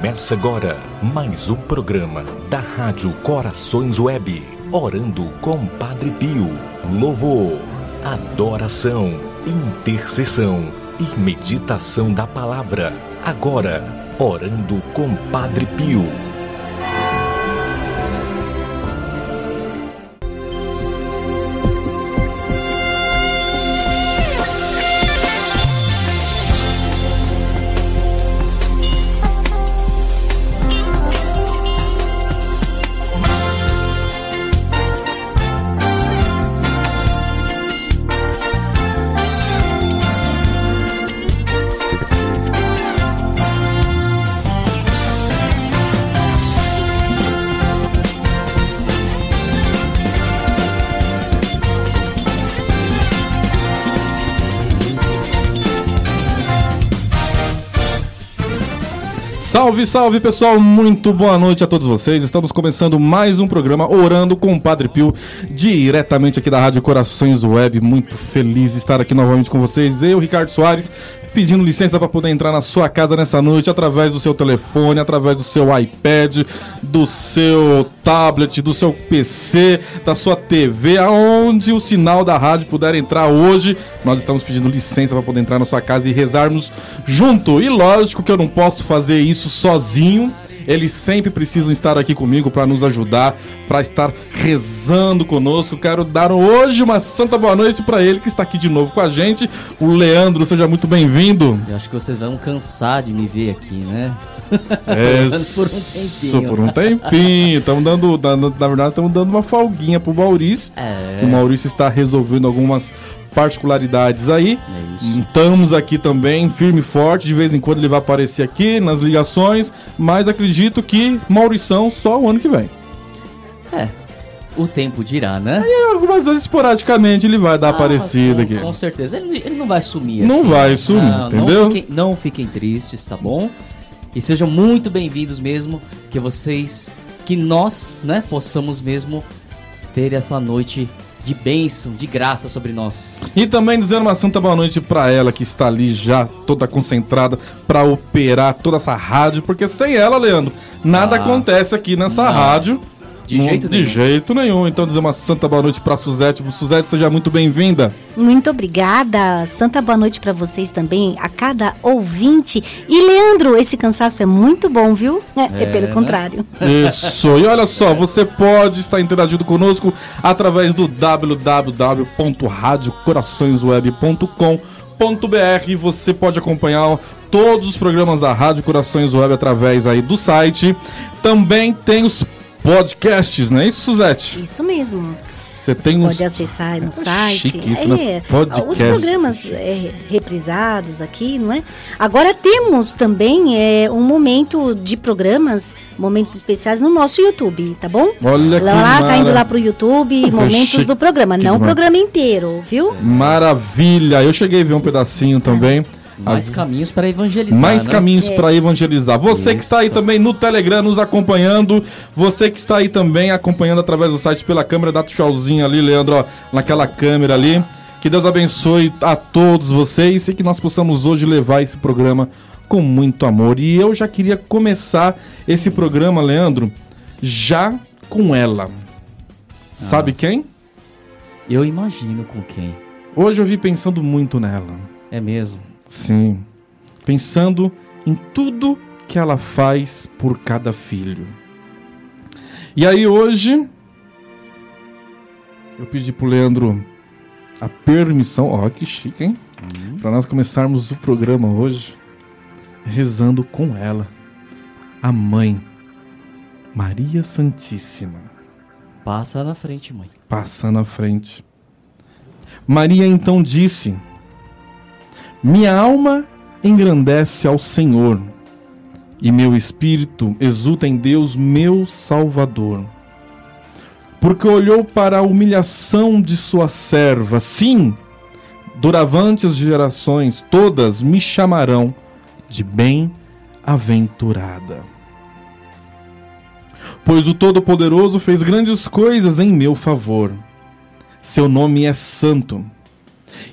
Começa agora mais um programa da Rádio Corações Web. Orando com Padre Pio. Louvor, adoração, intercessão e meditação da palavra. Agora, Orando com Padre Pio. Salve, salve pessoal, muito boa noite a todos vocês. Estamos começando mais um programa Orando com o Padre Pio, diretamente aqui da Rádio Corações Web. Muito feliz de estar aqui novamente com vocês. Eu, Ricardo Soares, pedindo licença para poder entrar na sua casa nessa noite através do seu telefone, através do seu iPad, do seu tablet, do seu PC, da sua TV, aonde o sinal da rádio puder entrar hoje. Nós estamos pedindo licença para poder entrar na sua casa e rezarmos junto. E lógico que eu não posso fazer isso sozinho. Eles sempre precisam estar aqui comigo para nos ajudar, para estar rezando conosco. Quero dar hoje uma santa boa noite para ele que está aqui de novo com a gente. O Leandro, seja muito bem-vindo. Eu acho que vocês vão cansar de me ver aqui, né? É, por um tempinho. Por um tempinho. Estamos dando, na verdade, estamos dando uma folguinha pro Maurício. É. O Maurício está resolvendo algumas particularidades aí. É isso. Estamos aqui também, firme e forte. De vez em quando ele vai aparecer aqui nas ligações. Mas acredito que Maurição só o ano que vem. É. O tempo dirá, né? Algumas vezes esporadicamente ele vai dar ah, aparecida com, aqui. Com certeza. Ele, ele, não vai sumir Não assim, vai sumir, não, entendeu? Não fiquem, não fiquem tristes, tá bom? E sejam muito bem-vindos mesmo. Que vocês, que nós, né, possamos mesmo ter essa noite de bênção, de graça sobre nós. E também dizendo uma santa boa noite para ela que está ali já toda concentrada para operar toda essa rádio, porque sem ela, Leandro, nada ah, acontece aqui nessa não. rádio. De jeito de nenhum. jeito nenhum. Então dizer uma santa boa noite para Suzete. Suzete, seja muito bem-vinda. Muito obrigada. Santa boa noite para vocês também, a cada ouvinte. E Leandro, esse cansaço é muito bom, viu? É, é, é pelo né? contrário. Isso. E olha só, você pode estar interagindo conosco através do www.radiocoraçõesweb.com.br. Você pode acompanhar todos os programas da Rádio Corações Web através aí do site. Também tem os podcasts, não é isso, Suzete? Isso mesmo. Você tem uns... pode acessar no é site. Chique isso, né? é, Podcast. Os programas é, reprisados aqui, não é? Agora temos também é, um momento de programas, momentos especiais no nosso YouTube, tá bom? Olha lá, lá tá indo lá pro YouTube, momentos do programa, não o programa inteiro, viu? Maravilha! Eu cheguei a ver um pedacinho também. Mais As... caminhos para evangelizar. Mais né? caminhos é. para evangelizar. Você Isso. que está aí também no Telegram nos acompanhando, você que está aí também acompanhando através do site pela câmera, dá tchauzinho ali, Leandro, ó, naquela câmera ali. Que Deus abençoe a todos vocês e que nós possamos hoje levar esse programa com muito amor. E eu já queria começar esse programa, Leandro, já com ela. Ah. Sabe quem? Eu imagino com quem. Hoje eu vi pensando muito nela. É mesmo. Sim. Pensando em tudo que ela faz por cada filho. E aí hoje eu pedi pro Leandro a permissão, ó, que chique, hein? Uhum. Para nós começarmos o programa hoje rezando com ela, a mãe Maria Santíssima. Passa na frente, mãe. Passa na frente. Maria então disse: minha alma engrandece ao Senhor, e meu espírito exulta em Deus, meu Salvador. Porque olhou para a humilhação de sua serva. Sim, duravantes gerações todas me chamarão de bem-aventurada. Pois o Todo-Poderoso fez grandes coisas em meu favor. Seu nome é santo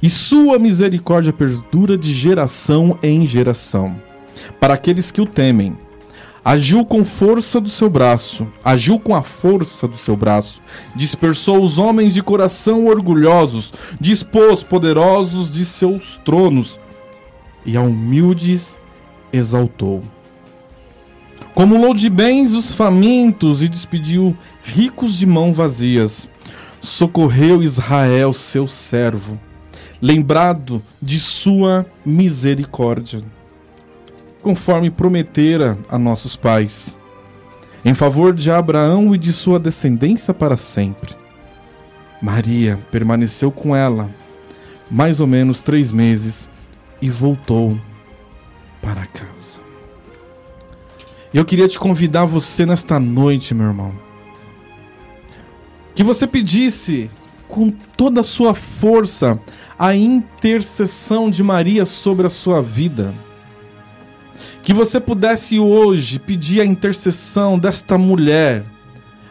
e sua misericórdia perdura de geração em geração, para aqueles que o temem. Agiu com força do seu braço, agiu com a força do seu braço, dispersou os homens de coração orgulhosos, dispôs poderosos de seus tronos, e a humildes exaltou. Acumulou de bens os famintos e despediu ricos de mão vazias. Socorreu Israel, seu servo, lembrado de sua misericórdia conforme prometera a nossos pais, em favor de Abraão e de sua descendência para sempre. Maria permaneceu com ela mais ou menos três meses e voltou para casa. Eu queria te convidar você nesta noite, meu irmão, que você pedisse com toda a sua força a intercessão de Maria sobre a sua vida que você pudesse hoje pedir a intercessão desta mulher,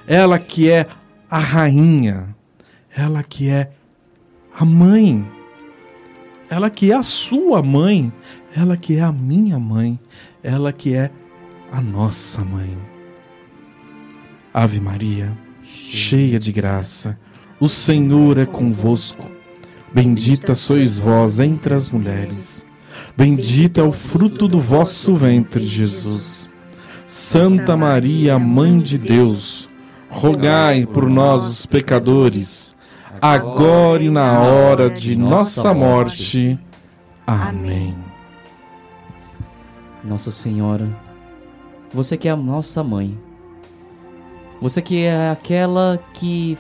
ela que é a rainha, ela que é a mãe, ela que é a sua mãe, ela que é a minha mãe, ela que é a nossa mãe. Ave Maria, cheia de graça, o Senhor é convosco. Bendita sois vós entre as mulheres Bendito é o fruto do vosso ventre, Jesus. Santa Maria, Mãe de Deus, rogai por nós, os pecadores, agora e na hora de nossa morte. Amém. Nossa Senhora, você que é a nossa mãe, você que é aquela que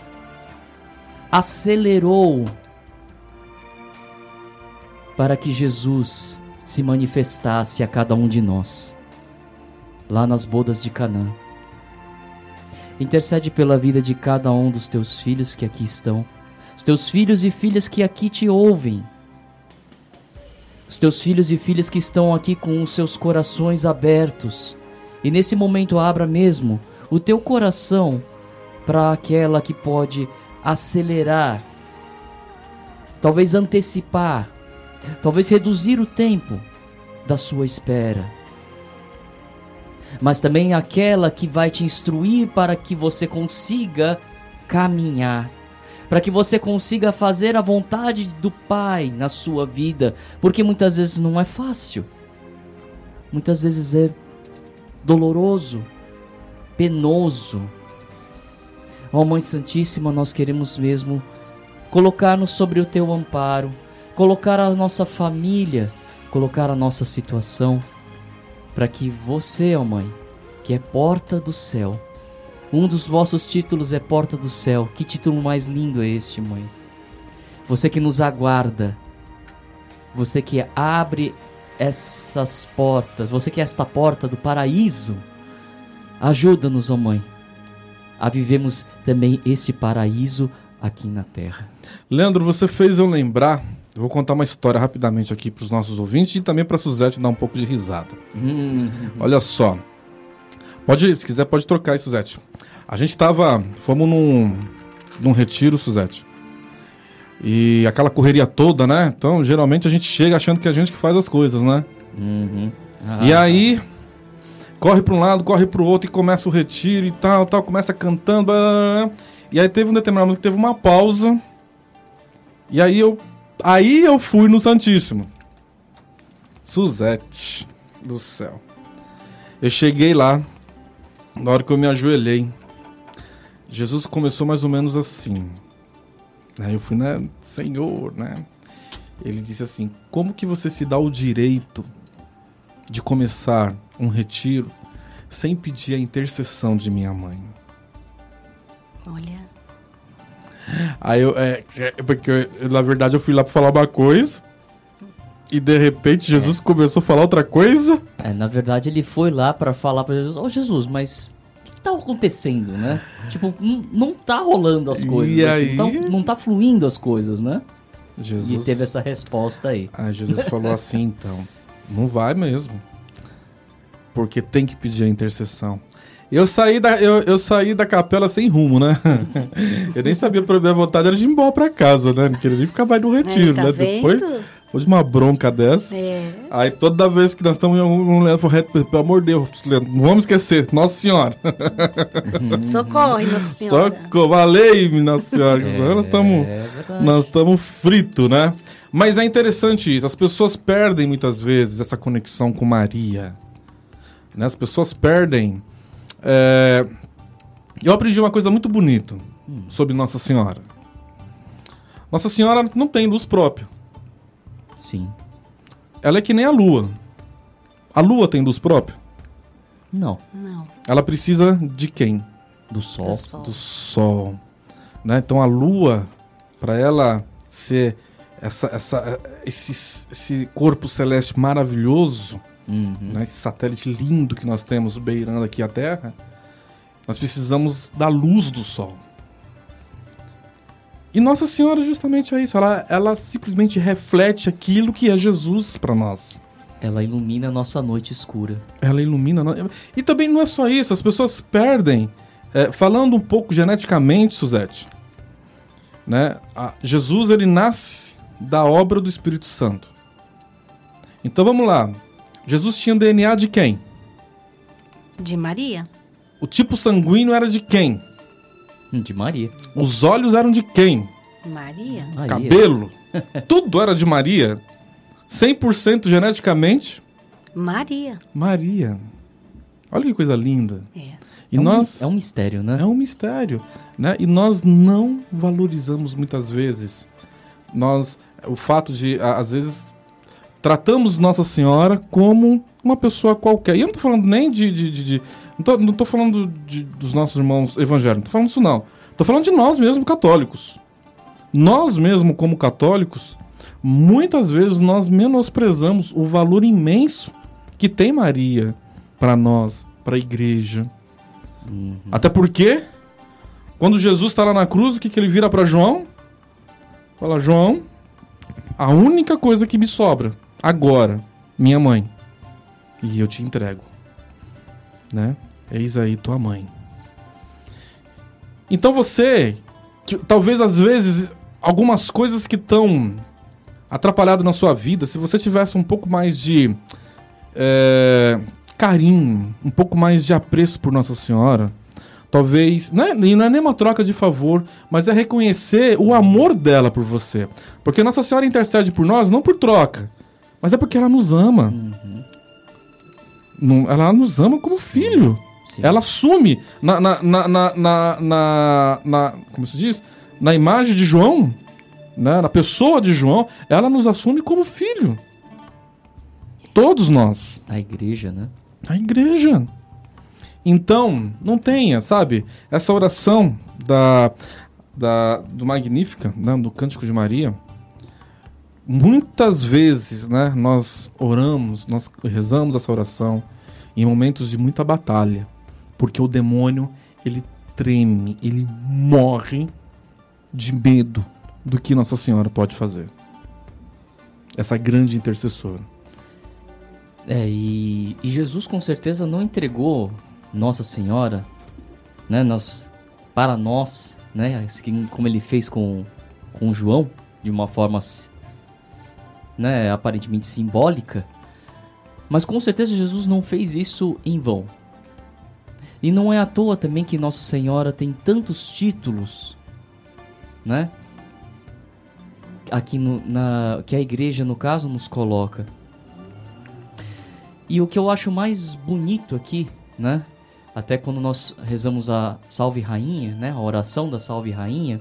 acelerou para que Jesus se manifestasse a cada um de nós, lá nas bodas de Canaã. Intercede pela vida de cada um dos teus filhos que aqui estão, os teus filhos e filhas que aqui te ouvem, os teus filhos e filhas que estão aqui com os seus corações abertos. E nesse momento abra mesmo o teu coração para aquela que pode acelerar, talvez antecipar talvez reduzir o tempo da sua espera. Mas também aquela que vai te instruir para que você consiga caminhar, para que você consiga fazer a vontade do Pai na sua vida, porque muitas vezes não é fácil, muitas vezes é doloroso, penoso. Ó oh, Mãe Santíssima, nós queremos mesmo colocar-nos sobre o teu amparo colocar a nossa família, colocar a nossa situação, para que você, ó Mãe, que é porta do céu, um dos vossos títulos é porta do céu. Que título mais lindo é este, Mãe? Você que nos aguarda, você que abre essas portas, você que é esta porta do paraíso, ajuda-nos, ó Mãe, a vivemos também este paraíso aqui na terra. Leandro, você fez eu lembrar eu vou contar uma história rapidamente aqui para os nossos ouvintes e também para a Suzete dar um pouco de risada. Uhum. Olha só. Pode, se quiser, pode trocar aí, Suzete. A gente estava, fomos num, num retiro, Suzete. E aquela correria toda, né? Então, geralmente a gente chega achando que é a gente que faz as coisas, né? Uhum. Ah, e aí, corre para um lado, corre para o outro e começa o retiro e tal, tal, começa cantando. Blá, blá, blá. E aí teve um determinado momento que teve uma pausa. E aí eu Aí eu fui no Santíssimo. Suzete do céu. Eu cheguei lá, na hora que eu me ajoelhei, Jesus começou mais ou menos assim. Aí eu fui, né, Senhor, né? Ele disse assim: Como que você se dá o direito de começar um retiro sem pedir a intercessão de minha mãe? Olha. Aí eu, é, é porque eu, na verdade eu fui lá pra falar uma coisa. E de repente Jesus é. começou a falar outra coisa. É, na verdade ele foi lá para falar para Jesus: Ô oh, Jesus, mas o que, que tá acontecendo, né? Tipo, não, não tá rolando as coisas. E aí? Não tá, não tá fluindo as coisas, né? Jesus... E teve essa resposta aí. Ah, Jesus falou assim então: Não vai mesmo. Porque tem que pedir a intercessão. Eu saí da, eu, eu saí da capela sem rumo, né? eu nem sabia, a minha vontade era de ir embora pra casa, né? Não queria nem ficar mais no retiro, é, tá né? Vendo? Depois, depois de uma bronca dessa. É. Aí toda vez que nós estamos em algum lugar, pelo amor de Deus, não vamos esquecer, Nossa Senhora. Socorre, Nossa Senhora. Socorro, valeu, Nossa Senhora. senão nós estamos É verdade. nós estamos fritos, né? Mas é interessante isso, as pessoas perdem muitas vezes essa conexão com Maria. Né? As pessoas perdem. é, Eu aprendi uma coisa muito bonita sobre Nossa Senhora. Nossa Senhora não tem luz própria. Sim. Ela é que nem a lua. A lua tem luz própria? Não. Não, Ela precisa de quem? Do sol. do sol. do sol. Né? Então a Lua, para ela ser essa, essa, esse, esse corpo celeste maravilhoso, Uhum. né? esse satélite lindo que nós temos beirando aqui a Terra, nós precisamos da luz do Sol. E Nossa Senhora justamente é isso, ela, ela simplesmente reflete aquilo que é Jesus para nós. Ela ilumina a nossa noite escura. Ela ilumina. no- E também não é só isso, as pessoas perdem. é, falando um pouco geneticamente, Suzete, né? a- Jesus ele nasce da obra do Espírito Santo. Então vamos lá. Jesus tinha DNA de quem? De Maria? O tipo sanguíneo era de quem? De Maria. Os olhos eram de quem? Maria? Maria. Cabelo? Tudo era de Maria. 100% geneticamente Maria. Maria. Olha que coisa linda. É. E é, um, nós é um mistério, né? É um mistério, né? E nós não valorizamos muitas vezes. Nós, o fato de, às vezes, tratamos Nossa Senhora como uma pessoa qualquer. E eu não tô falando nem de... de, de- de- não, tô, não tô falando de- dos nossos irmãos evangélicos, não tô falando isso não. Tô falando de nós mesmos católicos. Nós mesmo como católicos, muitas vezes nós menosprezamos o valor imenso que tem Maria para nós, para a igreja. Até porque, quando Jesus está lá na cruz, o que, que ele vira para João? Fala, João, a única coisa que me sobra agora, minha mãe. E eu te entrego. Né? Eis aí tua mãe. Então você, que, talvez às vezes, algumas coisas que estão atrapalhado na sua vida, se você tivesse um pouco mais de é, carinho, um pouco mais de apreço por Nossa Senhora, talvez. Não é, não é nem uma troca de favor, mas é reconhecer o amor dela por você. Porque Nossa Senhora intercede por nós não por troca, mas é porque ela nos ama. Não- ela nos ama como filho. Sim. Ela assume na, na, na, na, na, na- na- Como se diz? Na imagem de João, né? na pessoa de João, ela nos assume como filho. Todos nós. A igreja, né? A igreja. Então, não tenha, sabe? Essa oração da, da, do Magnífica, né? do Cântico de Maria. Muitas vezes, né? Nós oramos, nós rezamos essa oração em momentos de muita batalha. Porque o demônio, ele treme, ele morre de medo do que Nossa Senhora pode fazer. Essa grande intercessora. É, e, e Jesus com certeza não entregou Nossa Senhora, né, nós, para nós, né, como ele fez com, com João, de uma forma, né, aparentemente simbólica, mas com certeza Jesus não fez isso em vão. E não é à toa também que Nossa Senhora tem tantos títulos, né? Aqui no, na que a igreja no caso nos coloca. E o que eu acho mais bonito aqui, né? Até quando nós rezamos a Salve Rainha, né? A oração da Salve Rainha,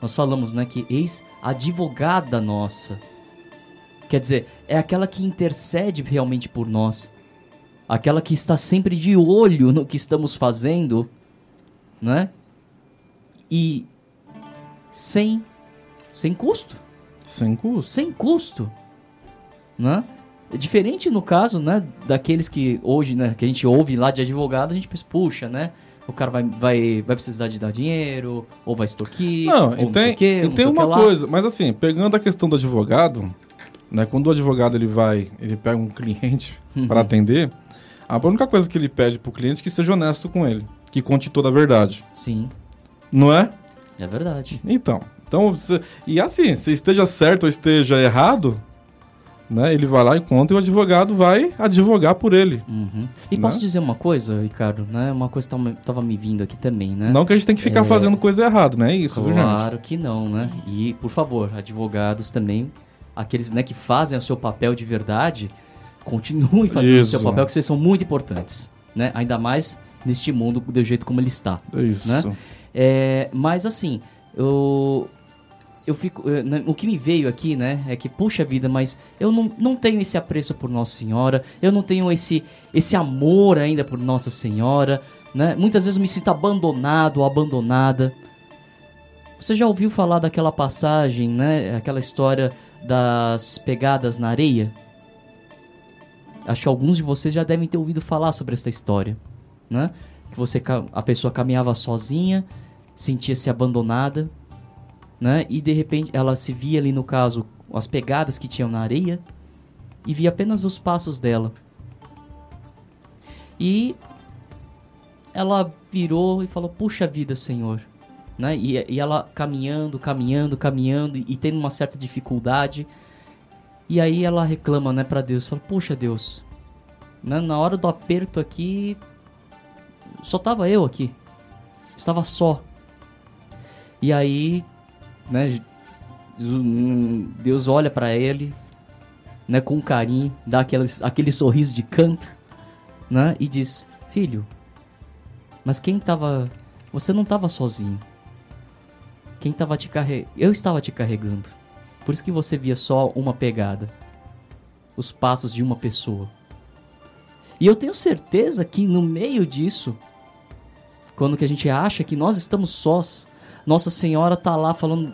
nós falamos, né, que eis advogada nossa. Quer dizer, é aquela que intercede realmente por nós. Aquela que está sempre de olho no que estamos fazendo, né? E sem sem custo Sem custo. sem custo, né? Diferente no caso, né, daqueles que hoje, né, que a gente ouve lá de advogado, a gente pensa, puxa, né, o cara vai, vai, vai precisar de dar dinheiro, ou vai extorquir, Não, ou e não sei tem, o quê, e tem uma coisa, mas assim, pegando a questão do advogado, né, quando o advogado ele vai, ele pega um cliente Uhum. para atender, a única coisa que ele pede pro cliente é que seja honesto com ele, que conte toda a verdade, Sim, não é? é verdade. Então, então você, e assim, se esteja certo ou esteja errado, Né? Ele vai lá e conta e o advogado vai advogar por ele. Uhum. E Né? posso dizer uma coisa, Ricardo? Né? Uma coisa que tava, tava me vindo aqui também, né? Não que a gente tem que ficar fazendo coisa errada, não é isso, viu, gente? Claro que não, né? E, por favor, advogados também, aqueles né, que fazem o seu papel de verdade, continuem fazendo o seu Isso. papel, que vocês são muito importantes, né? Ainda mais neste mundo do jeito como ele está. Isso. né? É, mas assim, eu, eu fico. eh, né, O que me veio aqui, né, é que, puxa vida, mas eu não, não tenho esse apreço por Nossa Senhora, eu não tenho esse, esse amor ainda por Nossa Senhora, né? Muitas vezes eu me sinto abandonado ou abandonada. Você já ouviu falar daquela passagem, né? Aquela história das pegadas na areia? Acho que alguns de vocês já devem ter ouvido falar sobre essa história, né? Que você a pessoa caminhava sozinha, sentia-se abandonada, né? E de repente ela se via ali no caso as pegadas que tinham na areia e via apenas os passos dela. E ela virou e falou: "Puxa vida, Senhor", né? E, e ela caminhando, caminhando, caminhando e, e tendo uma certa dificuldade. E aí ela reclama, né, para Deus, fala: "Puxa, Deus, né, na hora do aperto aqui só tava eu aqui. Estava só. E aí, né, Deus olha pra ele, né, com carinho, dá aquele, aquele sorriso de canto, né, e diz: "Filho, mas quem tava, você não tava sozinho. Quem tava te carregando, eu estava te carregando. Por isso que você via só uma pegada. Os passos de uma pessoa. E eu tenho certeza que no meio disso, quando que a gente acha que nós estamos sós, Nossa Senhora tá lá falando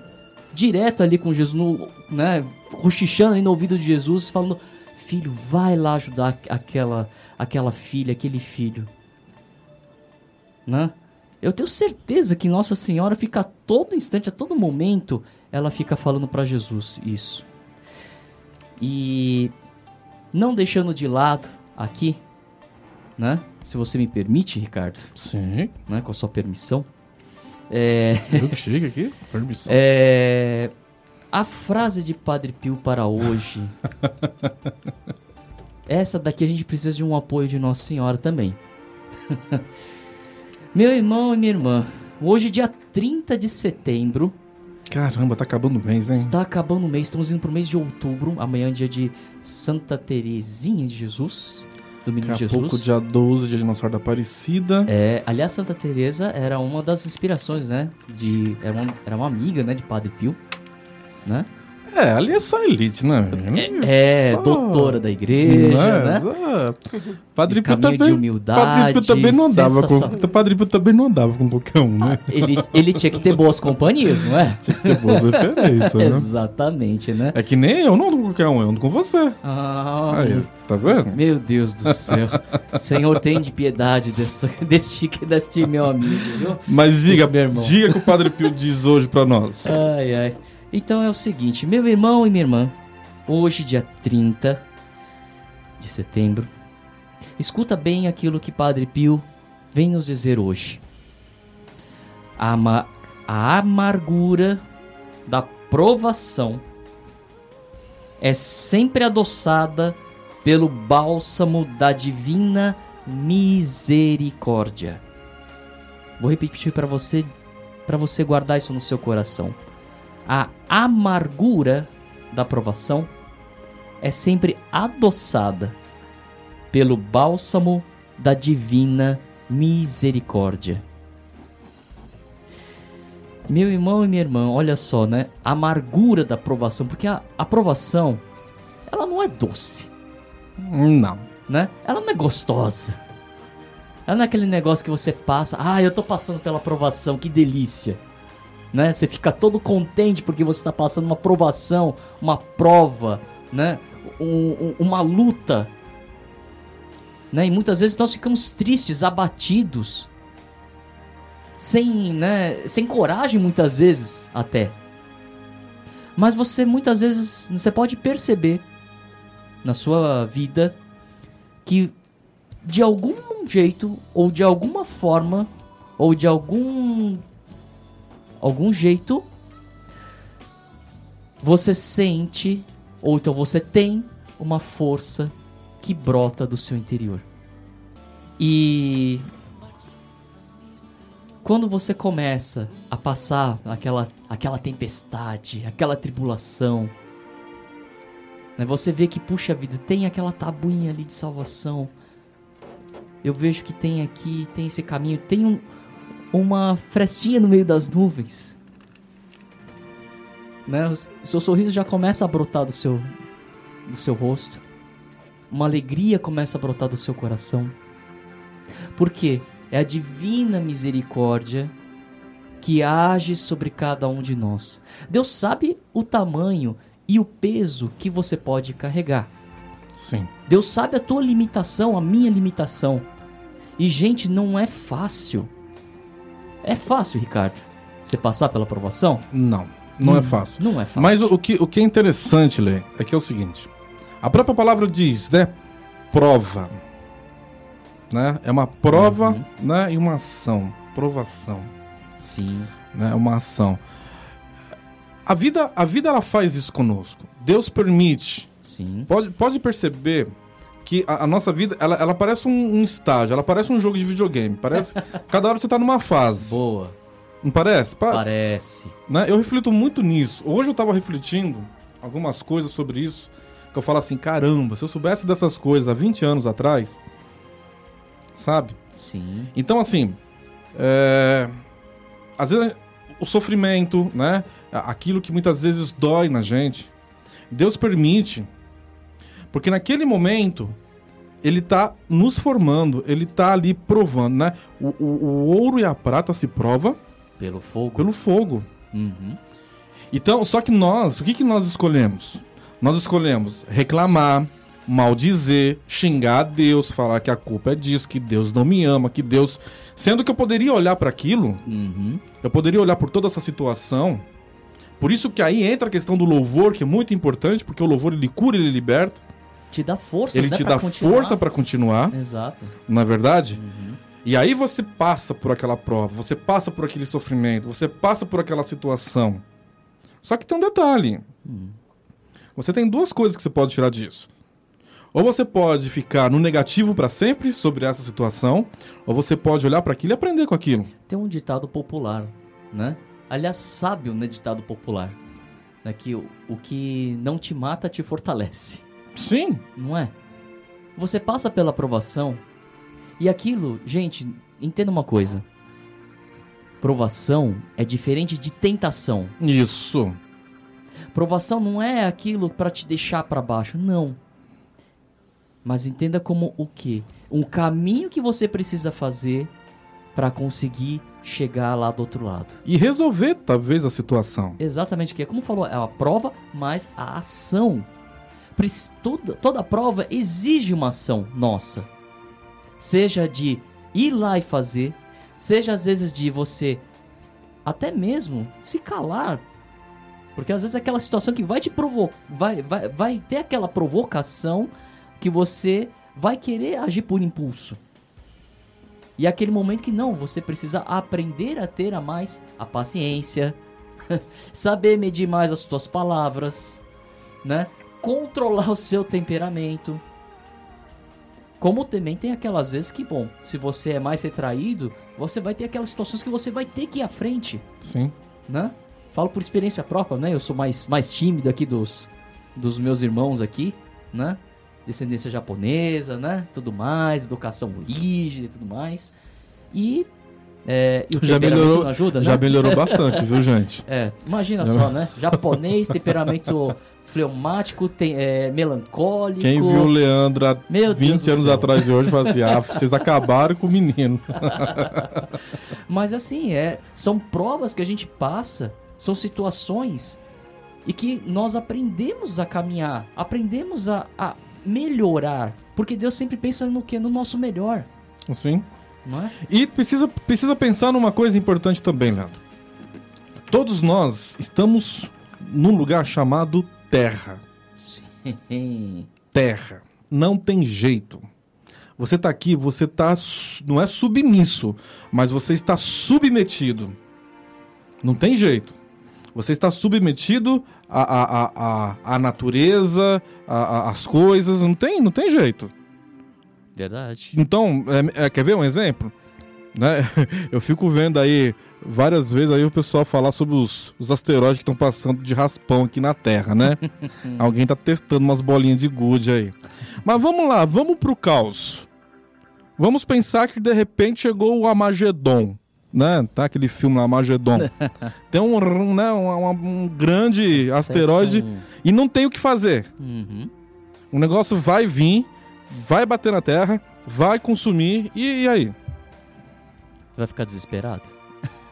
direto ali com Jesus, no, né, cochichando no ouvido de Jesus, falando: "Filho, vai lá ajudar aquela aquela filha, aquele filho". Né? Eu tenho certeza que Nossa Senhora fica a todo instante, a todo momento, ela fica falando para Jesus isso. E não deixando de lado aqui, né? Se você me permite, Ricardo, Sim. né, com a sua permissão, é, Eu que chego aqui. Permissão. é, a frase de Padre Pio para hoje. Essa daqui a gente precisa de um apoio de Nossa Senhora também. Meu irmão e minha irmã, hoje, dia 30 de setembro, Caramba, tá acabando o mês, hein? está acabando o mês, estamos indo pro mês de outubro. Amanhã é dia de Santa Terezinha de Jesus, do Menino Daqui a Jesus. pouco, dia 12, dia de Nossa Senhora da Aparecida. É, aliás, Santa Teresa era uma das inspirações, né? De, era, uma, era uma amiga, né, de Padre Pio, né? É, ali é só elite, né? menino? É, Só- doutora da igreja, né? Exato. Padre Pio também. humildade, Padre Pio também não andava com. Padre Pio também não andava com qualquer um, né? Ele, ele tinha que ter boas companhias, não é? Tinha que ter boas referências, né? Exatamente, né? É que nem eu não ando com qualquer um, eu ando com você. Ah, Aí, tá vendo? meu Deus do céu. Senhor, tem de piedade desta, deste, deste meu amigo, viu? Mas diga, Esse meu irmão. diga que o Padre Pio diz hoje pra nós. Ai, ai. Então é o seguinte, meu irmão e minha irmã, hoje, dia 30 de setembro, escuta bem aquilo que Padre Pio vem nos dizer hoje. A, ama- a amargura da provação é sempre adoçada pelo bálsamo da divina misericórdia. Vou repetir para você, para você guardar isso no seu coração. A amargura da provação é sempre adoçada pelo bálsamo da divina misericórdia. Meu irmão e minha irmã, olha só, né? A amargura da provação, porque a aprovação, ela não é doce, Não. né? Ela não é gostosa. Ela não é aquele negócio que você passa, ah, eu tô passando pela aprovação, que delícia. Né? Você fica todo contente porque você está passando uma provação, uma prova, né? Um- um- uma luta. Né? E muitas vezes nós ficamos tristes, abatidos, sem, né, sem coragem muitas vezes até. Mas você muitas vezes você pode perceber na sua vida que de algum jeito ou de alguma forma ou de algum algum jeito você sente ou então você tem uma força que brota do seu interior. E quando você começa a passar aquela, aquela tempestade, aquela tribulação, né, você vê que, puxa vida, tem aquela tabuinha ali de salvação. Eu vejo que tem aqui, tem esse caminho, tem um, uma frestinha no meio das nuvens. Né? O seu sorriso já começa a brotar do seu, do seu rosto. Uma alegria começa a brotar do seu coração. Por quê? É a divina misericórdia que age sobre cada um de nós. Deus sabe o tamanho e o peso que você pode carregar. Sim. Deus sabe a tua limitação, a minha limitação. E, gente, não é fácil. É fácil, Ricardo, você passar pela aprovação? Não, não Hum, é fácil. Não é fácil. Mas o, o que, o que é interessante, Lê, é que é o seguinte: a própria palavra diz, né? Prova. Né? É uma prova Uhum. né? e uma ação. Provação. Sim, Né? Uma ação. A vida, a vida ela faz isso conosco. Deus permite. sim. Pode, pode perceber que a, a nossa vida ela, ela parece um, um estágio, ela parece um jogo de videogame. Parece. cada hora você tá numa fase. Boa. Não parece? Pa- Parece. né? Eu reflito muito nisso. Hoje eu tava refletindo algumas coisas sobre isso. Que eu falo assim, caramba, se eu soubesse dessas coisas há 20 anos atrás, sabe? Sim. Então, assim, é... às vezes o sofrimento, né? Aquilo que muitas vezes dói na gente, Deus permite, porque naquele momento ele tá nos formando, ele tá ali provando, né? O, o- o ouro e a prata se prova Pelo fogo. pelo fogo. Uhum. Então, só que nós, o que, que nós escolhemos? Nós escolhemos reclamar, maldizer, xingar a Deus, falar que a culpa é disso, que Deus não me ama, que Deus. Sendo que eu poderia olhar para aquilo, Uhum. eu poderia olhar por toda essa situação. Por isso que aí entra a questão do louvor, que é muito importante, porque o louvor ele cura, ele liberta, Te dá força, ele né, te dá continuar. força para continuar, Exato. não é verdade? Uhum. E aí você passa por aquela prova, você passa por aquele sofrimento, você passa por aquela situação. Só que tem um detalhe. Você tem duas coisas que você pode tirar disso. Ou você pode ficar no negativo para sempre sobre essa situação, ou você pode olhar para aquilo e aprender com aquilo. Tem um ditado popular, né? Aliás, sábio, né? Ditado popular. Né? Que o, o que não te mata te fortalece. Sim, Não é? Você passa pela aprovação e aquilo, gente, entenda uma coisa. Provação é diferente de tentação. isso. Provação não é aquilo pra te deixar pra baixo, não. Mas entenda como o quê? Um caminho que você precisa fazer pra conseguir chegar lá do outro lado. E resolver, talvez, a situação. Exatamente, que é como falou, é a prova, mas a ação. Toda, toda prova exige uma ação nossa. Seja de ir lá e fazer, seja às vezes de você até mesmo se calar. Porque às vezes é aquela situação que vai te provocar, vai, vai, vai ter aquela provocação que você vai querer agir por impulso. E é aquele momento que não, você precisa aprender a ter a mais a paciência, saber medir mais as suas palavras, né? Controlar o seu temperamento. Como também tem aquelas vezes que, bom, se você é mais retraído, você vai ter aquelas situações que você vai ter que ir à frente, Sim. né? Falo por experiência própria, né? Eu sou mais, mais tímido aqui dos, dos meus irmãos aqui, né? Descendência japonesa, né? Tudo mais, educação rígida e tudo mais. E, é, e o Já melhorou, ajuda, já né? melhorou bastante, viu, gente? É, imagina só, né? Japonês, temperamento fleumático, tem, é, melancólico. Quem viu o Leandro há Meu Deus 20 do anos atrás de hoje fala assim: ah, vocês acabaram com o menino. Mas assim, é, são provas que a gente passa, são situações e que nós aprendemos a caminhar, aprendemos a, a melhorar. Porque Deus sempre pensa no que? No nosso melhor, Assim. não é? E precisa, precisa pensar numa coisa importante também, Leandro. Todos nós estamos num lugar chamado Terra. Sim. Terra. Não tem jeito. Você tá aqui, você tá. Não é submisso, mas você está submetido. Não tem jeito. Você está submetido à, à, à, à natureza, às coisas, não tem, não tem jeito. Verdade. Então, é, é, quer ver um exemplo? Né? Eu fico vendo aí várias vezes aí o pessoal falar sobre os, os asteroides que estão passando de raspão aqui na Terra, né? Alguém tá testando umas bolinhas de gude aí. Mas vamos lá, vamos pro caos. Vamos pensar que de repente chegou o Amagedon, né? Tá aquele filme Amagedon. tem um, né, um, um grande asteroide e não tem o que fazer. Uhum. O negócio vai vir, vai bater na Terra, vai consumir e, e aí? Você vai ficar desesperado?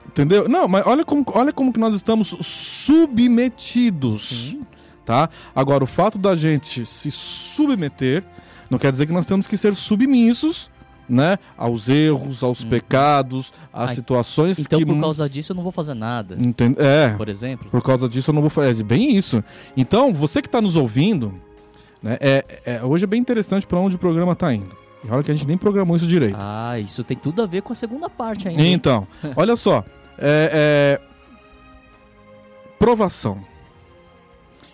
Entendeu? Não, mas olha como, olha como que nós estamos submetidos. Sim. Tá? Agora, o fato da gente se submeter não quer dizer que nós temos que ser submissos né, aos erros, aos hum. pecados, às Ai, situações então, que... por causa disso eu não vou fazer nada. Entende? É. Por exemplo. Por causa disso eu não vou fazer. É bem isso. Então, você que está nos ouvindo, né, é, é, hoje é bem interessante para onde o programa está indo. E olha que a gente nem programou isso direito. Ah, isso tem tudo a ver com a segunda parte ainda. Então, olha só. É, é... Provação.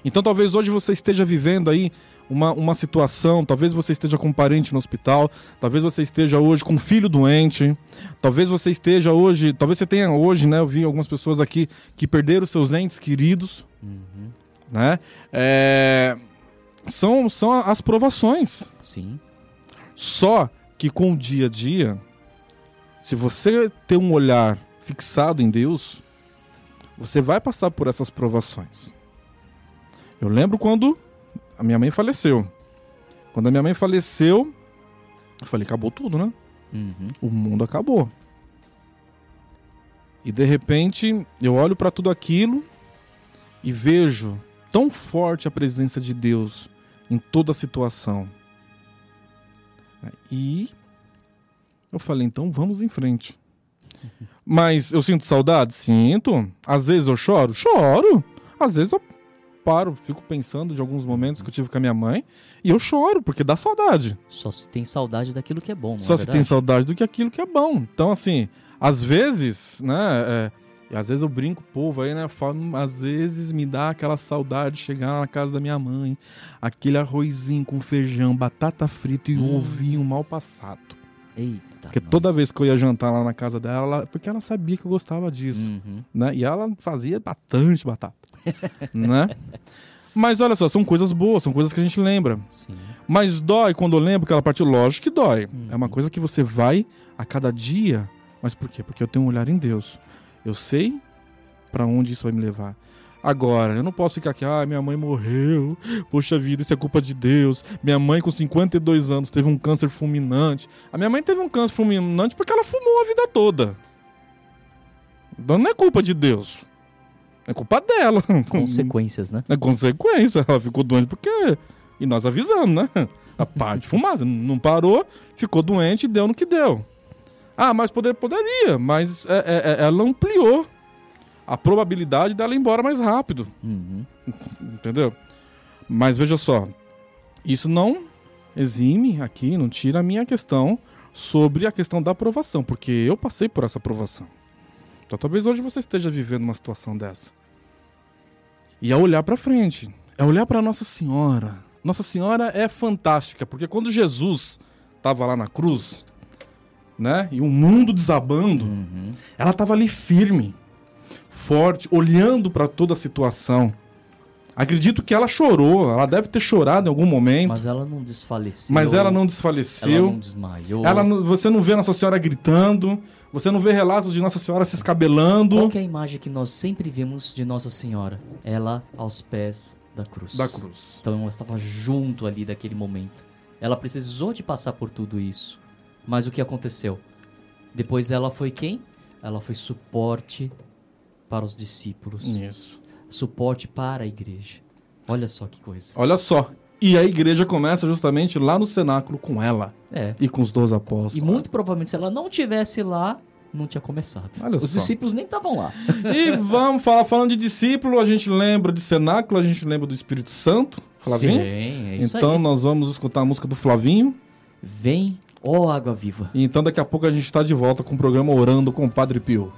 Então talvez hoje você esteja vivendo aí uma, uma situação, talvez você esteja com um parente no hospital, talvez você esteja hoje com um filho doente, talvez você esteja hoje, talvez você tenha hoje, né? Eu vi algumas pessoas aqui que perderam seus entes queridos, uhum. né? É, são, são as provações. Sim. Só que com o dia a dia, se você ter um olhar fixado em Deus, você vai passar por essas provações. Eu lembro quando a minha mãe faleceu. Quando a minha mãe faleceu, eu falei, acabou tudo, né? Uhum. O mundo acabou. E de repente, eu olho para tudo aquilo e vejo tão forte a presença de Deus em toda a situação. E eu falei, então vamos em frente. Mas eu sinto saudade? Sinto. Às vezes eu choro? Choro. Às vezes eu paro, fico pensando de alguns momentos que eu tive com a minha mãe e eu choro, porque dá saudade. Só se tem saudade daquilo que é bom, não Só é se tem saudade do que aquilo que é bom. Então, assim, às vezes, né, é, e às vezes eu brinco povo aí, né? Falo, às vezes me dá aquela saudade de chegar na casa da minha mãe, aquele arrozinho com feijão, batata frita e hum. ovinho mal passado. Eita. Porque nossa. toda vez que eu ia jantar lá na casa dela, ela, porque ela sabia que eu gostava disso, uhum. né? E ela fazia bastante batata, né? Mas olha só, são coisas boas, são coisas que a gente lembra. Sim. Mas dói quando eu lembro que ela partiu, lógico que dói. Uhum. É uma coisa que você vai a cada dia. Mas por quê? Porque eu tenho um olhar em Deus. Eu sei para onde isso vai me levar. Agora, eu não posso ficar aqui, ah, minha mãe morreu, poxa vida, isso é culpa de Deus. Minha mãe, com 52 anos, teve um câncer fulminante. A minha mãe teve um câncer fulminante porque ela fumou a vida toda. Então não é culpa de Deus. É culpa dela. Consequências, né? É consequência. Ela ficou doente porque. E nós avisamos, né? A parte de fumaça. Não parou, ficou doente e deu no que deu. Ah, mas poder, poderia, mas é, é, é ela ampliou a probabilidade dela ir embora mais rápido. Uhum. Entendeu? Mas veja só, isso não exime aqui, não tira a minha questão sobre a questão da aprovação, porque eu passei por essa aprovação. Então talvez hoje você esteja vivendo uma situação dessa. E é olhar para frente, é olhar para Nossa Senhora. Nossa Senhora é fantástica, porque quando Jesus estava lá na cruz, né, e o mundo desabando, uhum. ela estava ali firme forte, olhando para toda a situação. Acredito que ela chorou, ela deve ter chorado em algum momento. Mas ela não desfaleceu. Mas ela não desfaleceu. Ela não desmaiou. Ela não, você não vê Nossa Senhora gritando, você não vê relatos de Nossa Senhora se escabelando. Qual é a imagem que nós sempre vimos de Nossa Senhora? Ela aos pés da cruz. Da cruz. Então ela estava junto ali daquele momento. Ela precisou de passar por tudo isso. Mas o que aconteceu? Depois ela foi quem? Ela foi suporte para os discípulos. Isso. Suporte para a igreja. Olha só que coisa. Olha só. E a igreja começa justamente lá no cenáculo com ela. É. E com os dois apóstolos. E muito provavelmente se ela não tivesse lá, não tinha começado. Olha os só. discípulos nem estavam lá. E vamos falar, falando de discípulo, a gente lembra de cenáculo, a gente lembra do Espírito Santo, Flavinho. Sim, é isso Então aí. nós vamos escutar a música do Flavinho. Vem, ó água viva. Então daqui a pouco a gente está de volta com o programa Orando com o Padre Pio.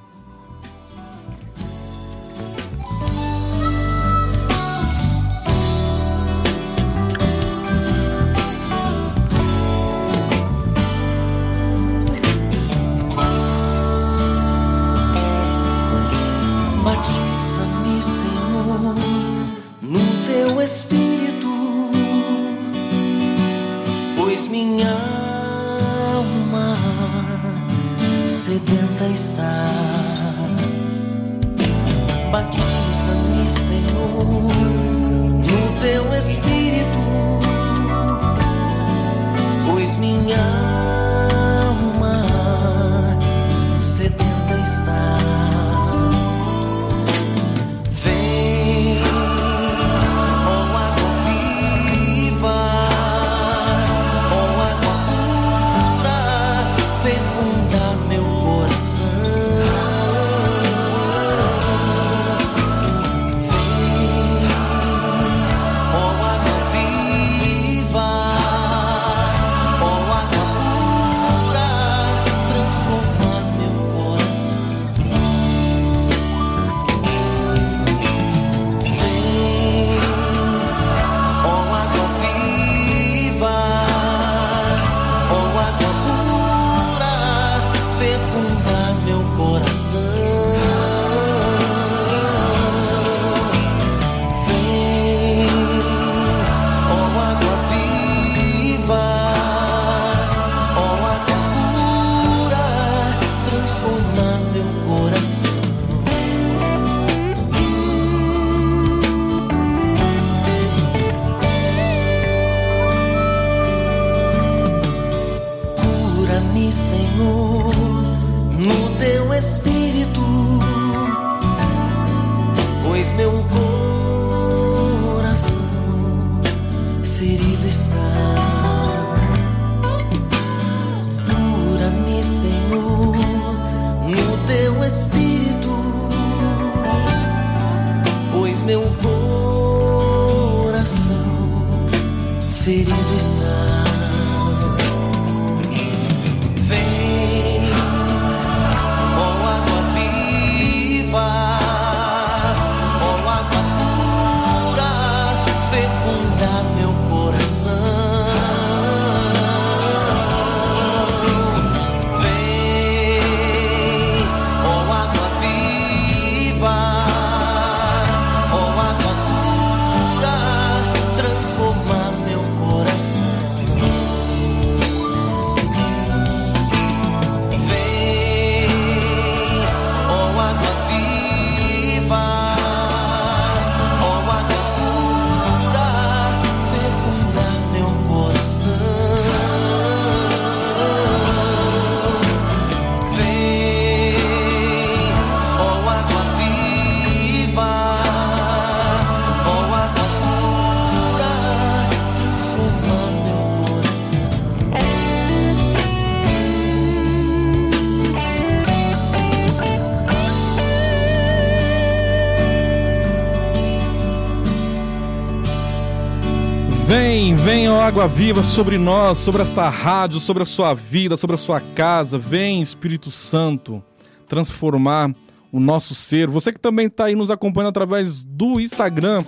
Vem, vem, ó água viva sobre nós, sobre esta rádio, sobre a sua vida, sobre a sua casa. Vem, Espírito Santo, transformar o nosso ser. Você que também está aí nos acompanhando através do Instagram,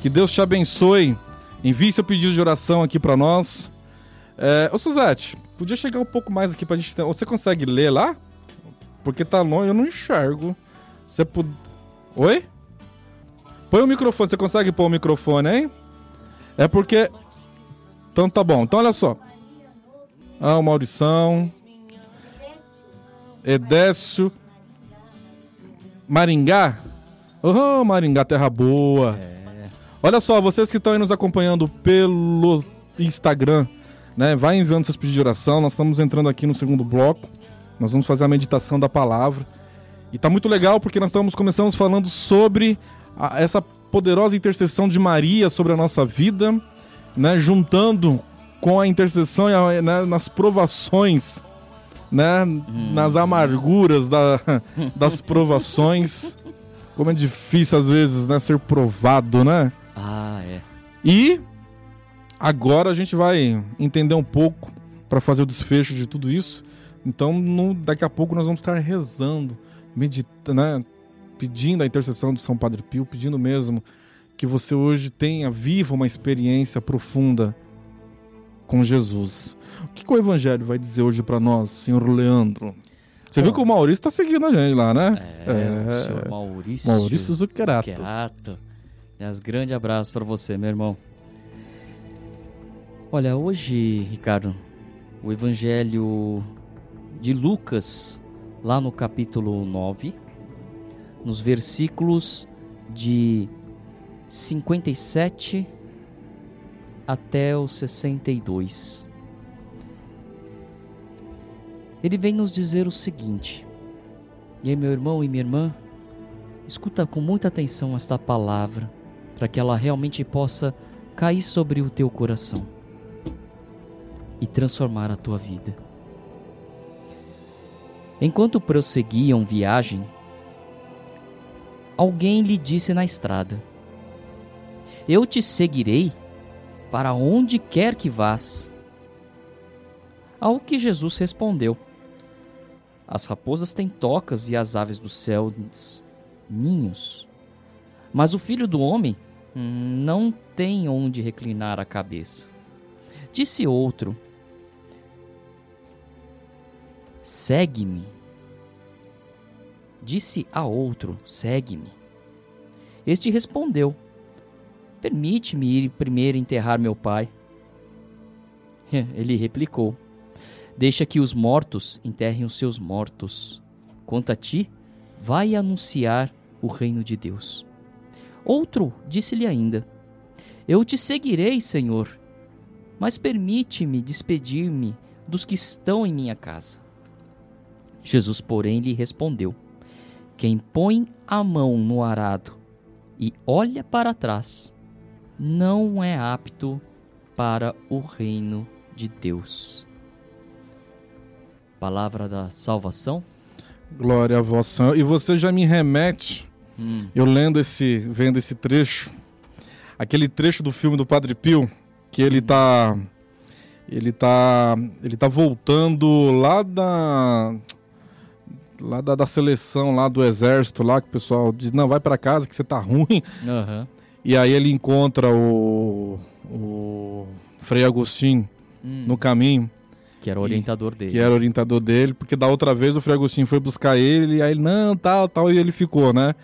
que Deus te abençoe. Envie seu pedido de oração aqui para nós. É, ô Suzete, podia chegar um pouco mais aqui pra gente. ter- Você consegue ler lá? Porque tá longe, eu não enxergo. Você pud... Oi? Põe o microfone, você consegue pôr o microfone, hein? É porque. Então tá bom. Então olha só. Ah, o Maurição. Edécio. Maringá. Oh, Maringá, terra boa. Olha só, vocês que estão aí nos acompanhando pelo Instagram, né? Vai enviando seus pedidos de oração. Nós estamos entrando aqui no segundo bloco. Nós vamos fazer a meditação da palavra. E tá muito legal porque nós estamos começamos falando sobre a- essa poderosa intercessão de Maria sobre a nossa vida, né? Juntando com a intercessão e a- né, nas provações, né? Nas amarguras da- das provações. Como é difícil às vezes, né? Ser provado, né? Ah, é. E agora a gente vai entender um pouco para fazer o desfecho de tudo isso. Então, no- daqui a pouco nós vamos estar rezando, meditando, né? Pedindo a intercessão do São Padre Pio, pedindo mesmo que você hoje tenha, viva uma experiência profunda com Jesus. O que, que o Evangelho vai dizer hoje para nós, senhor Leandro? Você viu que o Maurício está seguindo a gente lá, né? É, o senhor Maurício. Maurício Zuccherato. Zuccherato. Aliás, grande abraço pra você, meu irmão. Olha, hoje, Ricardo, o Evangelho de Lucas, lá no capítulo 9, nos versículos de 57 até o 62. Ele vem nos dizer o seguinte: E aí, meu irmão e minha irmã, escuta com muita atenção esta palavra, para que ela realmente possa cair sobre o teu coração e transformar a tua vida. Enquanto prosseguiam viagem, alguém lhe disse na estrada: Eu te seguirei para onde quer que vás. Ao que Jesus respondeu: As raposas têm tocas e as aves do céu ninhos, mas o filho do homem não tem onde reclinar a cabeça. Disse outro: Segue-me. Disse a outro: Segue-me. Este respondeu: Permite-me ir primeiro enterrar meu pai. Ele replicou: Deixa que os mortos enterrem os seus mortos. Quanto a ti, vai anunciar o reino de Deus. Outro disse-lhe ainda: Eu te seguirei, Senhor, mas permite-me despedir-me dos que estão em minha casa. Jesus, porém, lhe respondeu: Quem põe a mão no arado e olha para trás, não é apto para o reino de Deus. Palavra da salvação. Glória a vós, Senhor. E você já me remete, Hum, eu lendo esse, vendo esse trecho, aquele trecho do filme do Padre Pio, que ele tá ele tá ele tá voltando lá da lá da, da seleção lá do exército lá que o pessoal diz não vai pra casa que você tá ruim. Aham, e aí ele encontra o o Frei Agostinho hum, no caminho. Que era o orientador dele. que era orientador dele, porque da outra vez o Frei Agostinho foi buscar ele, e aí ele, não, tal, tal, e ele ficou, né?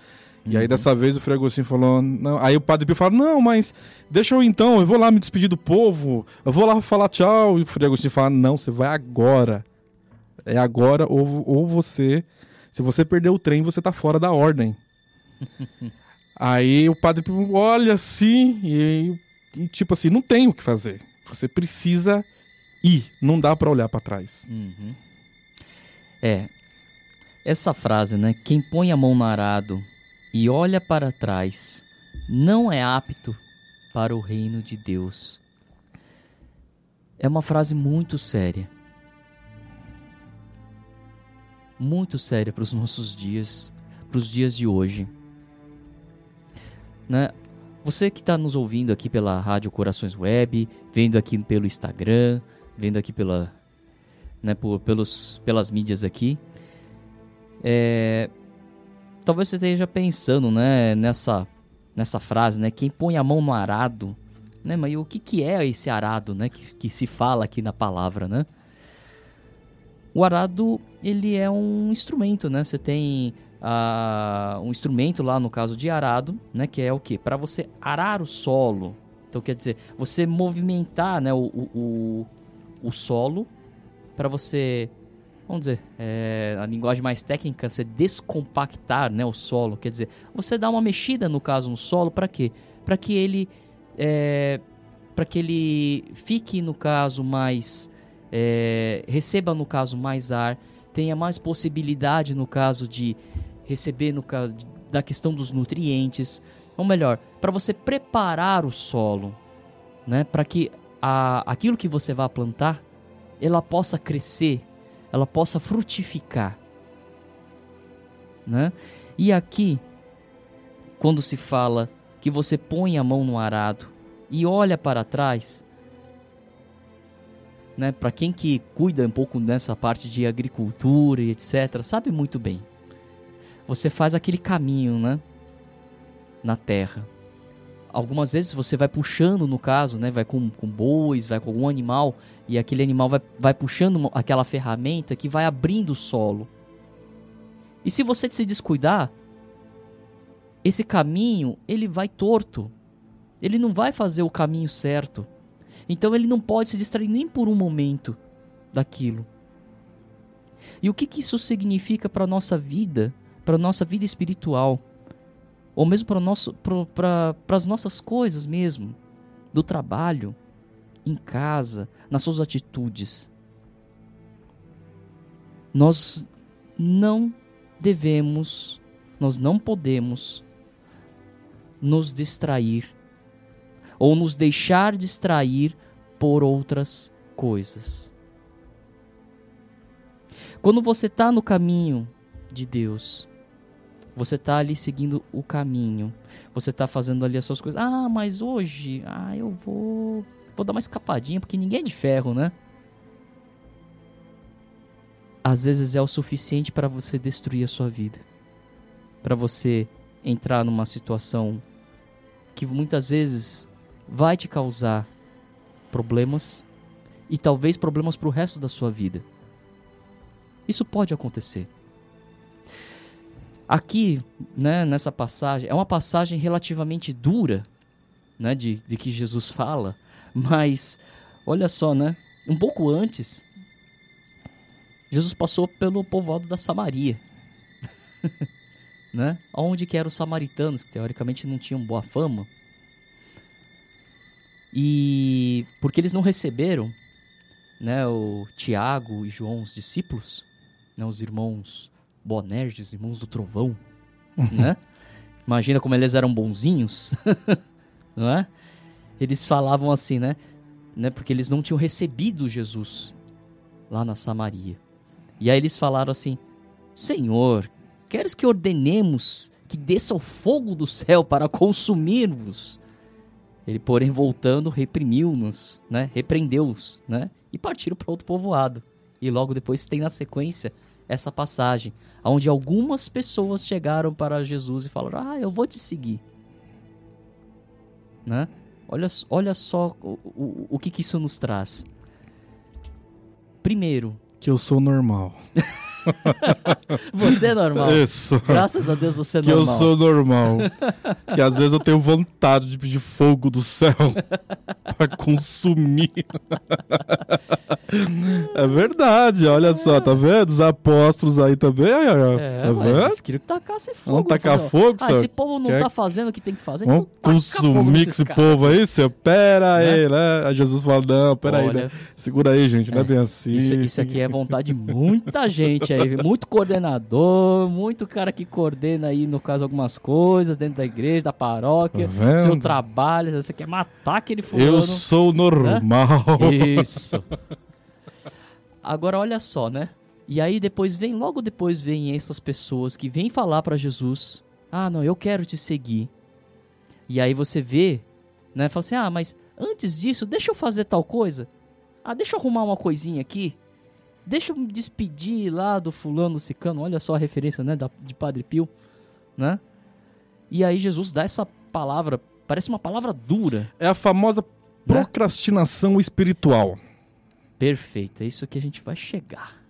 E aí dessa vez o Frei Agostinho falou, não, aí o Padre Pio falou, não, mas deixa eu então, eu vou lá me despedir do povo, eu vou lá falar tchau, e o Frei Agostinho fala, não, você vai agora, é agora ou, ou você, se você perder o trem, você tá fora da ordem. aí o Padre olha assim, e, e tipo assim, não tem o que fazer, você precisa ir, não dá pra olhar pra trás. Uhum. É, essa frase, né? Quem põe a mão no arado e olha para trás não é apto para o reino de Deus. É uma frase muito séria. Muito séria para os nossos dias, para os dias de hoje. Né? Você que está nos ouvindo aqui pela Rádio Corações Web, vendo aqui pelo Instagram, vendo aqui pela, né, por, pelos, pelas mídias aqui, é, talvez você esteja pensando, né, nessa, nessa frase, né, quem põe a mão no arado, né, mas o que, que é esse arado, né, que, que se fala aqui na palavra, né? O arado, ele é um instrumento, né? Você tem ah, um instrumento lá no caso de arado, né? Que é o que? Para você arar o solo. Então quer dizer, você movimentar, né, o, o, o, solo para você, vamos dizer, é, a linguagem mais técnica, você descompactar, né, o solo. Quer dizer, você dá uma mexida no caso no solo para quê? Para que ele é, para que ele fique no caso mais é, receba no caso mais ar, tenha mais possibilidade no caso de receber no caso da questão dos nutrientes, ou melhor, para você preparar o solo, né, para que a, aquilo que você vai plantar, ela possa crescer, ela possa frutificar, né? E aqui, quando se fala que você põe a mão no arado e olha para trás, né? Para quem que cuida um pouco nessa parte de agricultura e etc, sabe muito bem. Você faz aquele caminho, né? Na terra. Algumas vezes você vai puxando, no caso, né? Vai com, com bois, vai com algum animal e aquele animal vai, vai puxando aquela ferramenta que vai abrindo o solo. E se você se descuidar, esse caminho ele vai torto. Ele não vai fazer o caminho certo. Então ele não pode se distrair nem por um momento. daquilo. E o que, que isso significa para a nossa vida, para a nossa vida espiritual? Ou mesmo para as nossas coisas mesmo, do trabalho, em casa, nas suas atitudes. Nós não devemos, nós não podemos nos distrair ou nos deixar distrair por outras coisas. Quando você está no caminho de Deus, você está ali seguindo o caminho, você está fazendo ali as suas coisas. Ah, mas hoje, ah, eu vou, vou dar uma escapadinha porque ninguém é de ferro, né? Às vezes é o suficiente para você destruir a sua vida, para você entrar numa situação que muitas vezes vai te causar problemas e talvez problemas para o resto da sua vida. Isso pode acontecer. Aqui, né, nessa passagem, é uma passagem relativamente dura, né, de, de que Jesus fala, mas olha só, né, um pouco antes, Jesus passou pelo povoado da Samaria, né, onde que eram os samaritanos, que teoricamente não tinham boa fama, e porque eles não receberam, né, o Tiago e João, os discípulos, né, os irmãos Bonerges, irmãos do trovão, né? Imagina como eles eram bonzinhos, não é? Eles falavam assim, né? né? Porque eles não tinham recebido Jesus lá na Samaria. E aí eles falaram assim: Senhor, queres que ordenemos que desça o fogo do céu para consumir-vos? Ele, porém, voltando, reprimiu-nos, né? Repreendeu-os, né? E partiram para outro povoado. E logo depois tem na sequência essa passagem, onde algumas pessoas chegaram para Jesus e falaram: Ah, eu vou te seguir. Né? Olha, olha só o, o, o que, que isso nos traz. Primeiro, Que eu sou normal. você é normal. Isso. Graças a Deus você é Que eu normal. sou normal. que às vezes eu tenho vontade de pedir fogo do céu pra consumir. é verdade, olha só, tá vendo? Os apóstolos aí também, É, tá mas vendo? eles queriam que tacasse fogo. Vamos tacar Falei, fogo, Ah, senhor? esse povo não Quer- tá fazendo o que tem que fazer, Vamos então consumir nesses esse caras. povo aí, seu? Pera Né? aí, né? Aí Jesus fala, não, pera aí, Olha, né? segura aí, gente, não é é, bem assim. Isso, isso aqui é vontade de muita gente aí, muito coordenador, muito cara que coordena aí, no caso, algumas coisas dentro da igreja, da paróquia, Tá vendo? seu trabalho, você quer matar aquele fulano. Eu sou normal. Isso. Agora olha só, né? E aí depois vem, logo depois vem essas pessoas que vêm falar pra Jesus: "Ah, não, eu quero te seguir". E aí você vê, né, fala assim: "Ah, mas antes disso, deixa eu fazer tal coisa. Ah, deixa eu arrumar uma coisinha aqui. Deixa eu me despedir lá do fulano cicano. Olha só a referência, né, da, de Padre Pio, né? E aí Jesus dá essa palavra, parece uma palavra dura, É a famosa Né? procrastinação espiritual. Perfeito, é isso que a gente vai chegar.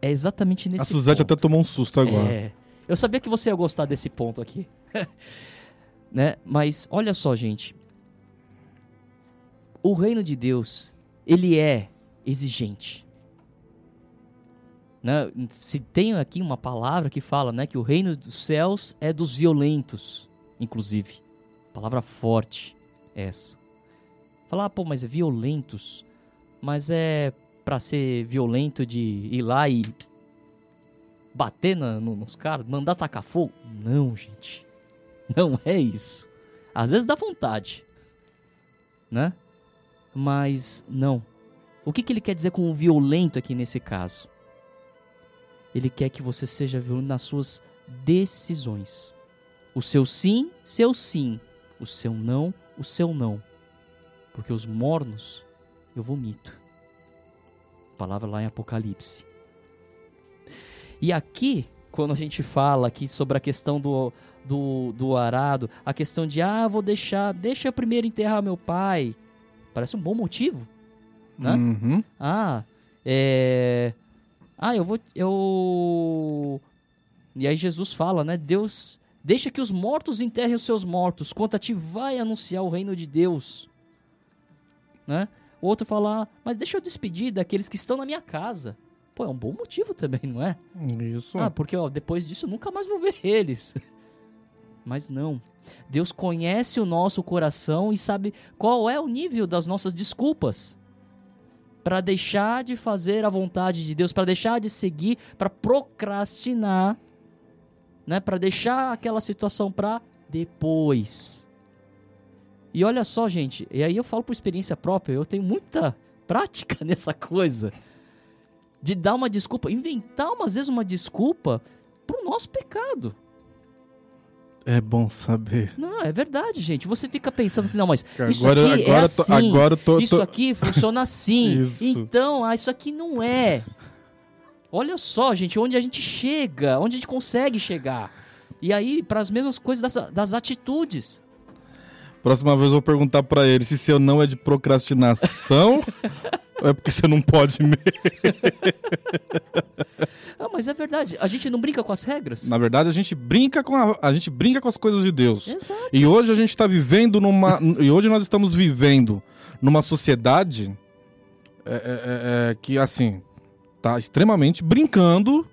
É exatamente nesse a Suzete ponto. até tomou um susto agora. É. Eu sabia que você ia gostar desse ponto aqui. né? Mas olha só, gente. O reino de Deus, ele é exigente. Né? Se tem aqui uma palavra que fala, né, que o reino dos céus é dos violentos, inclusive. Palavra forte essa. Falar, ah, pô, mas é violentos. Mas é pra ser violento de ir lá e bater na- no- nos caras, mandar tacar fogo? Não, gente. Não é isso. Às vezes dá vontade, né? Mas não. O que, que ele quer dizer com o violento aqui nesse caso? Ele quer que você seja violento nas suas decisões. O seu sim, seu sim. O seu não, o seu não. Porque os mornos eu vomito. Palavra lá em Apocalipse. E aqui, quando a gente fala aqui sobre a questão do, do, do arado, a questão de, ah, vou deixar, deixa eu primeiro enterrar meu pai. Parece um bom motivo, né? Uhum. Ah, é. Ah, eu vou. Eu. E aí Jesus fala, né? Deus. Deixa que os mortos enterrem os seus mortos. Quanto a ti vai anunciar o reino de Deus. Né? O outro fala, ah, mas deixa eu despedir daqueles que estão na minha casa. Pô, é um bom motivo também, não é? Isso. Ah, porque ó, depois disso eu nunca mais vou ver eles. Mas não. Deus conhece o nosso coração e sabe qual é o nível das nossas desculpas para deixar de fazer a vontade de Deus, para deixar de seguir, para procrastinar, né, para deixar aquela situação para depois. E olha só, gente, e aí eu falo por experiência própria, eu tenho muita prática nessa coisa de dar uma desculpa, inventar umas vezes uma desculpa pro nosso pecado. É bom saber. Não, é verdade, gente. Você fica pensando assim, não, mas isso Agora- aqui é agora tô- assim, agora tô- isso tô- aqui funciona assim. Isso. Então, ah, isso aqui não é. Olha só, gente, onde a gente chega, onde a gente consegue chegar. E aí, para as mesmas coisas das, das atitudes. Próxima vez eu vou perguntar pra ele se seu não é de procrastinação é porque você não pode mesmo. Ah, mas é verdade, a gente não brinca com as regras. Na verdade, a gente brinca com a, a gente brinca com as coisas de Deus. Exato. E hoje a gente está vivendo numa. e hoje nós estamos vivendo numa sociedade é, é, é, é, que, assim, tá extremamente brincando,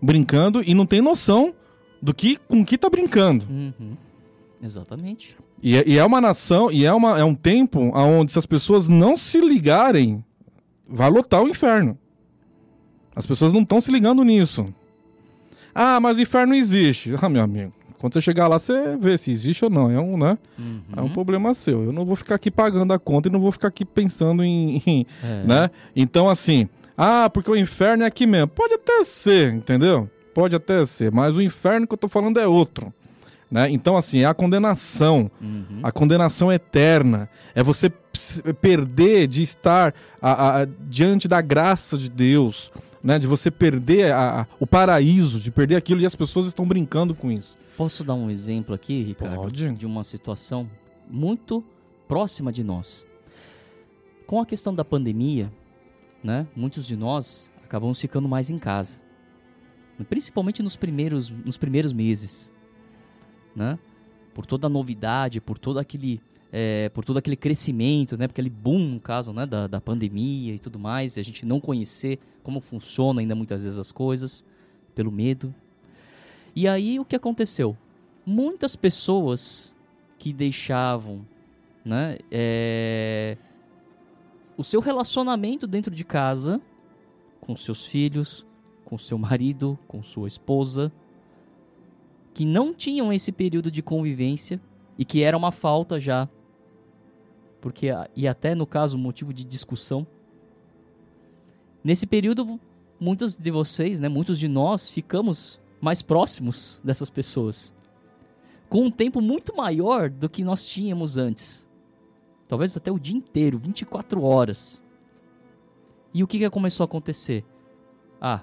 brincando e não tem noção do que com que tá brincando. Uhum. Exatamente. E é, e é uma nação, e é, uma, é um tempo onde se as pessoas não se ligarem, vai lotar o inferno. As pessoas não estão se ligando nisso. Ah, mas o inferno existe. Ah, meu amigo, quando você chegar lá, você vê se existe ou não. É um, né? Uhum. É um problema seu. Eu não vou ficar aqui pagando a conta e não vou ficar aqui pensando em. em- É. né? Então, assim, ah, porque o inferno é aqui mesmo. Pode até ser, entendeu? Pode até ser, mas o inferno que eu tô falando é outro. Né? Então, assim, é a condenação. Uhum. A condenação eterna. É você perder de estar a- a- diante da graça de Deus. Né? De você perder a- o paraíso, de perder aquilo e as pessoas estão brincando com isso. Posso dar um exemplo aqui, Ricardo? Pode. De uma situação muito próxima de nós. Com a questão da pandemia, né? Muitos de nós acabamos ficando mais em casa. Principalmente nos primeiros, nos primeiros meses. Né? Por toda a novidade, por todo aquele. é, por todo aquele crescimento, né? Porque aquele boom, no caso, né? Da, da pandemia e tudo mais, e a gente não conhecer como funciona ainda muitas vezes as coisas, pelo medo. E aí o que aconteceu? Muitas pessoas que deixavam né, é, o seu relacionamento dentro de casa com seus filhos, com seu marido, com sua esposa, que não tinham esse período de convivência e que era uma falta já, porque e até no caso motivo de discussão. Nesse período, muitos de vocês, né, muitos de nós ficamos mais próximos dessas pessoas. Com um tempo muito maior do que nós tínhamos antes. Talvez até o dia inteiro, 24 horas. E o que, que começou a acontecer? Ah,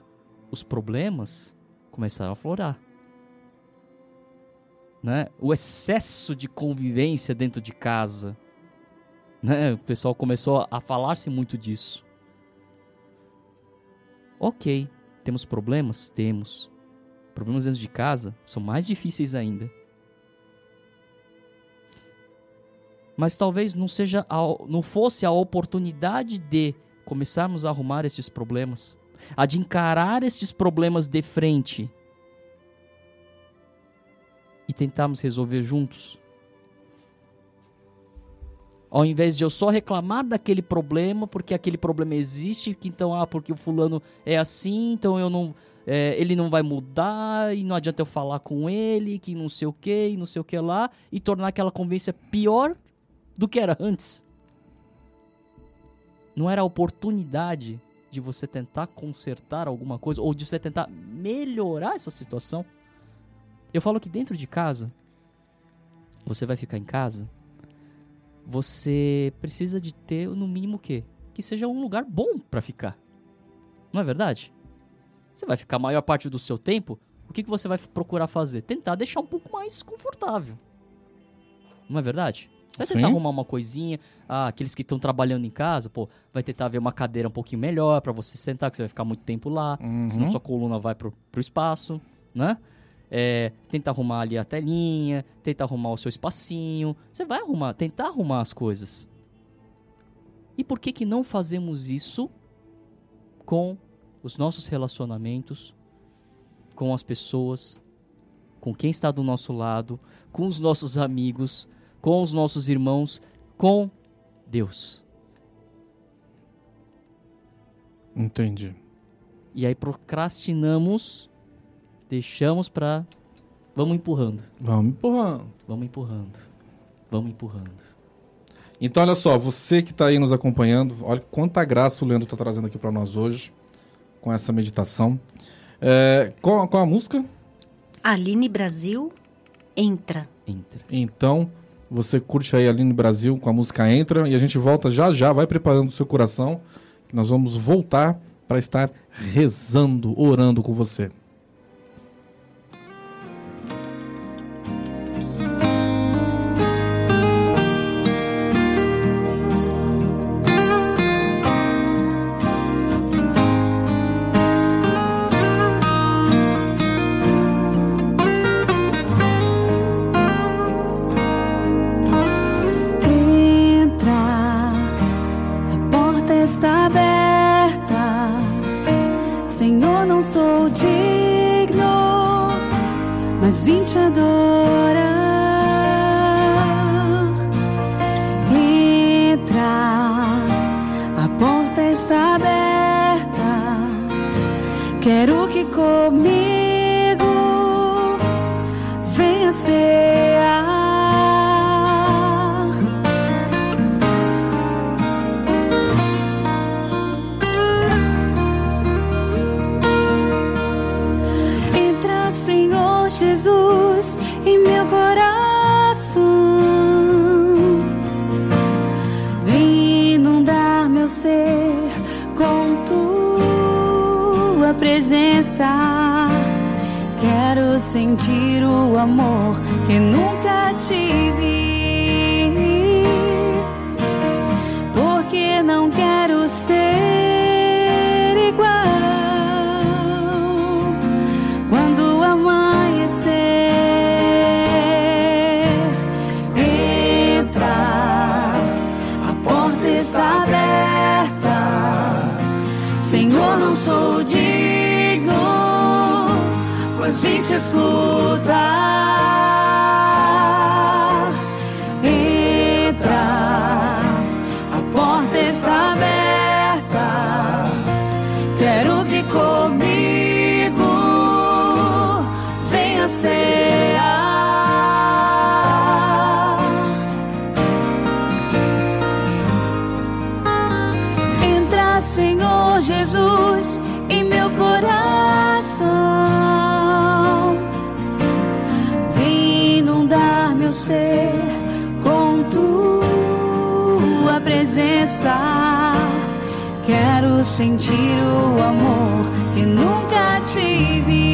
os problemas começaram a florar. Né? O excesso de convivência dentro de casa. Né? O pessoal começou a falar-se muito disso. Ok, temos problemas? Temos. Problemas dentro de casa são mais difíceis ainda. Mas talvez não seja a, não fosse a oportunidade de começarmos a arrumar estes problemas, a de encarar estes problemas de frente e tentarmos resolver juntos. Ao invés de eu só reclamar daquele problema, porque aquele problema existe, que então, ah, porque o fulano é assim, então eu não. é, ele não vai mudar, e não adianta eu falar com ele, que não sei o que, e não sei o que lá, e tornar aquela convivência pior do que era antes. Não era a oportunidade de você tentar consertar alguma coisa, ou de você tentar melhorar essa situação. Eu falo que dentro de casa, você vai ficar em casa, você precisa de ter no mínimo o quê? Que seja um lugar bom pra ficar. Não é verdade? Você vai ficar a maior parte do seu tempo, o que, que você vai procurar fazer? Tentar deixar um pouco mais confortável. Não é verdade? Vai tentar Sim. arrumar uma coisinha, ah, aqueles que estão trabalhando em casa, pô, vai tentar ver uma cadeira um pouquinho melhor pra você sentar, que você vai ficar muito tempo lá, Uhum. senão sua coluna vai pro, pro espaço, né? É, tenta arrumar ali a telinha, tenta arrumar o seu espacinho. Você vai arrumar, tentar arrumar as coisas. E por que que não fazemos isso com os nossos relacionamentos, com as pessoas, com quem está do nosso lado, com os nossos amigos, com os nossos irmãos, com Deus? Entendi. E aí procrastinamos, deixamos pra. Vamos empurrando, Vamos empurrando. vamos empurrando, vamos empurrando. Então, olha só, você que está aí nos acompanhando, olha quanta graça o Leandro está trazendo aqui para nós hoje, com essa meditação. É, qual, qual a música? Aline Brasil, entra. Entra. Então, você curte aí Aline Brasil com a música Entra e a gente volta já já, vai preparando o seu coração, que nós vamos voltar para estar rezando, orando com você. Presença. Quero sentir o amor que nunca tive. Porque não quero ser te escutar. Sentir o amor que nunca tive.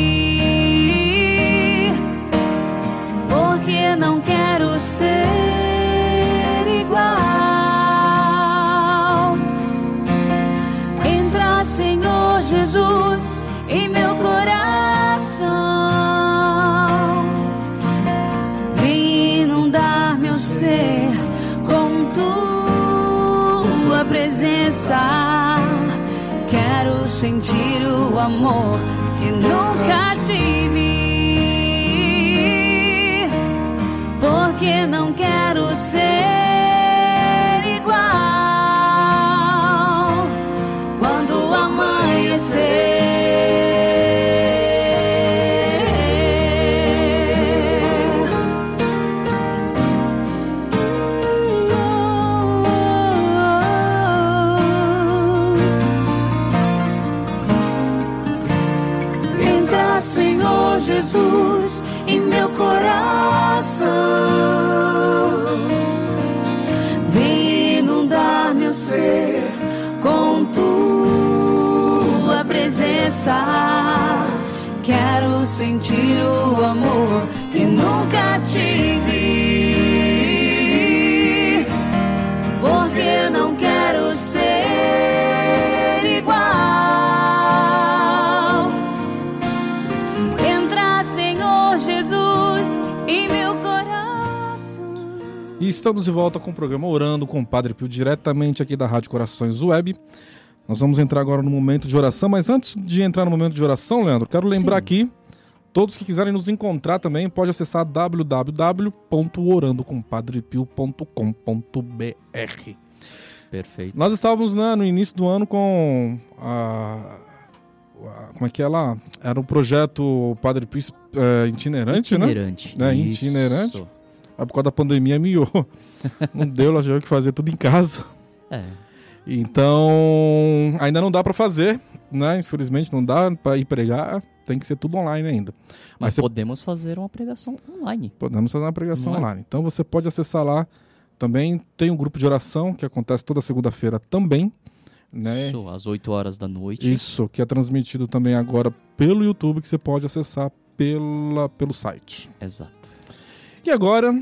Sentir o amor Sentir o amor que nunca tive. Porque não quero ser igual. Entra, Senhor Jesus, em meu coração. estamos de volta com o programa Orando com o Padre Pio, diretamente aqui da Rádio Corações Web. Nós vamos entrar agora no momento de oração, mas antes de entrar no momento de oração, Leandro, quero lembrar Sim. aqui, todos que quiserem nos encontrar também, pode acessar www.orandocompadrepio.com.br. Perfeito. Nós estávamos né, no início do ano com a, Como é que é lá? Era o projeto Padre Pio é, itinerante, né? Itinerante. É, Isso. itinerante. Aí, por causa da pandemia miou. Não deu, nós tivemos que fazer tudo em casa. É. Então, ainda não dá pra fazer, né? Infelizmente não dá pra ir pregar, tem que ser tudo online ainda. Mas Mas você podemos fazer uma pregação online. podemos fazer uma pregação Não é? online. Então você pode acessar lá. Também tem um grupo de oração que acontece toda segunda-feira também, né? Isso, às 8 horas da noite. Isso, que é transmitido também agora pelo YouTube, que você pode acessar pela, pelo site. Exato. E agora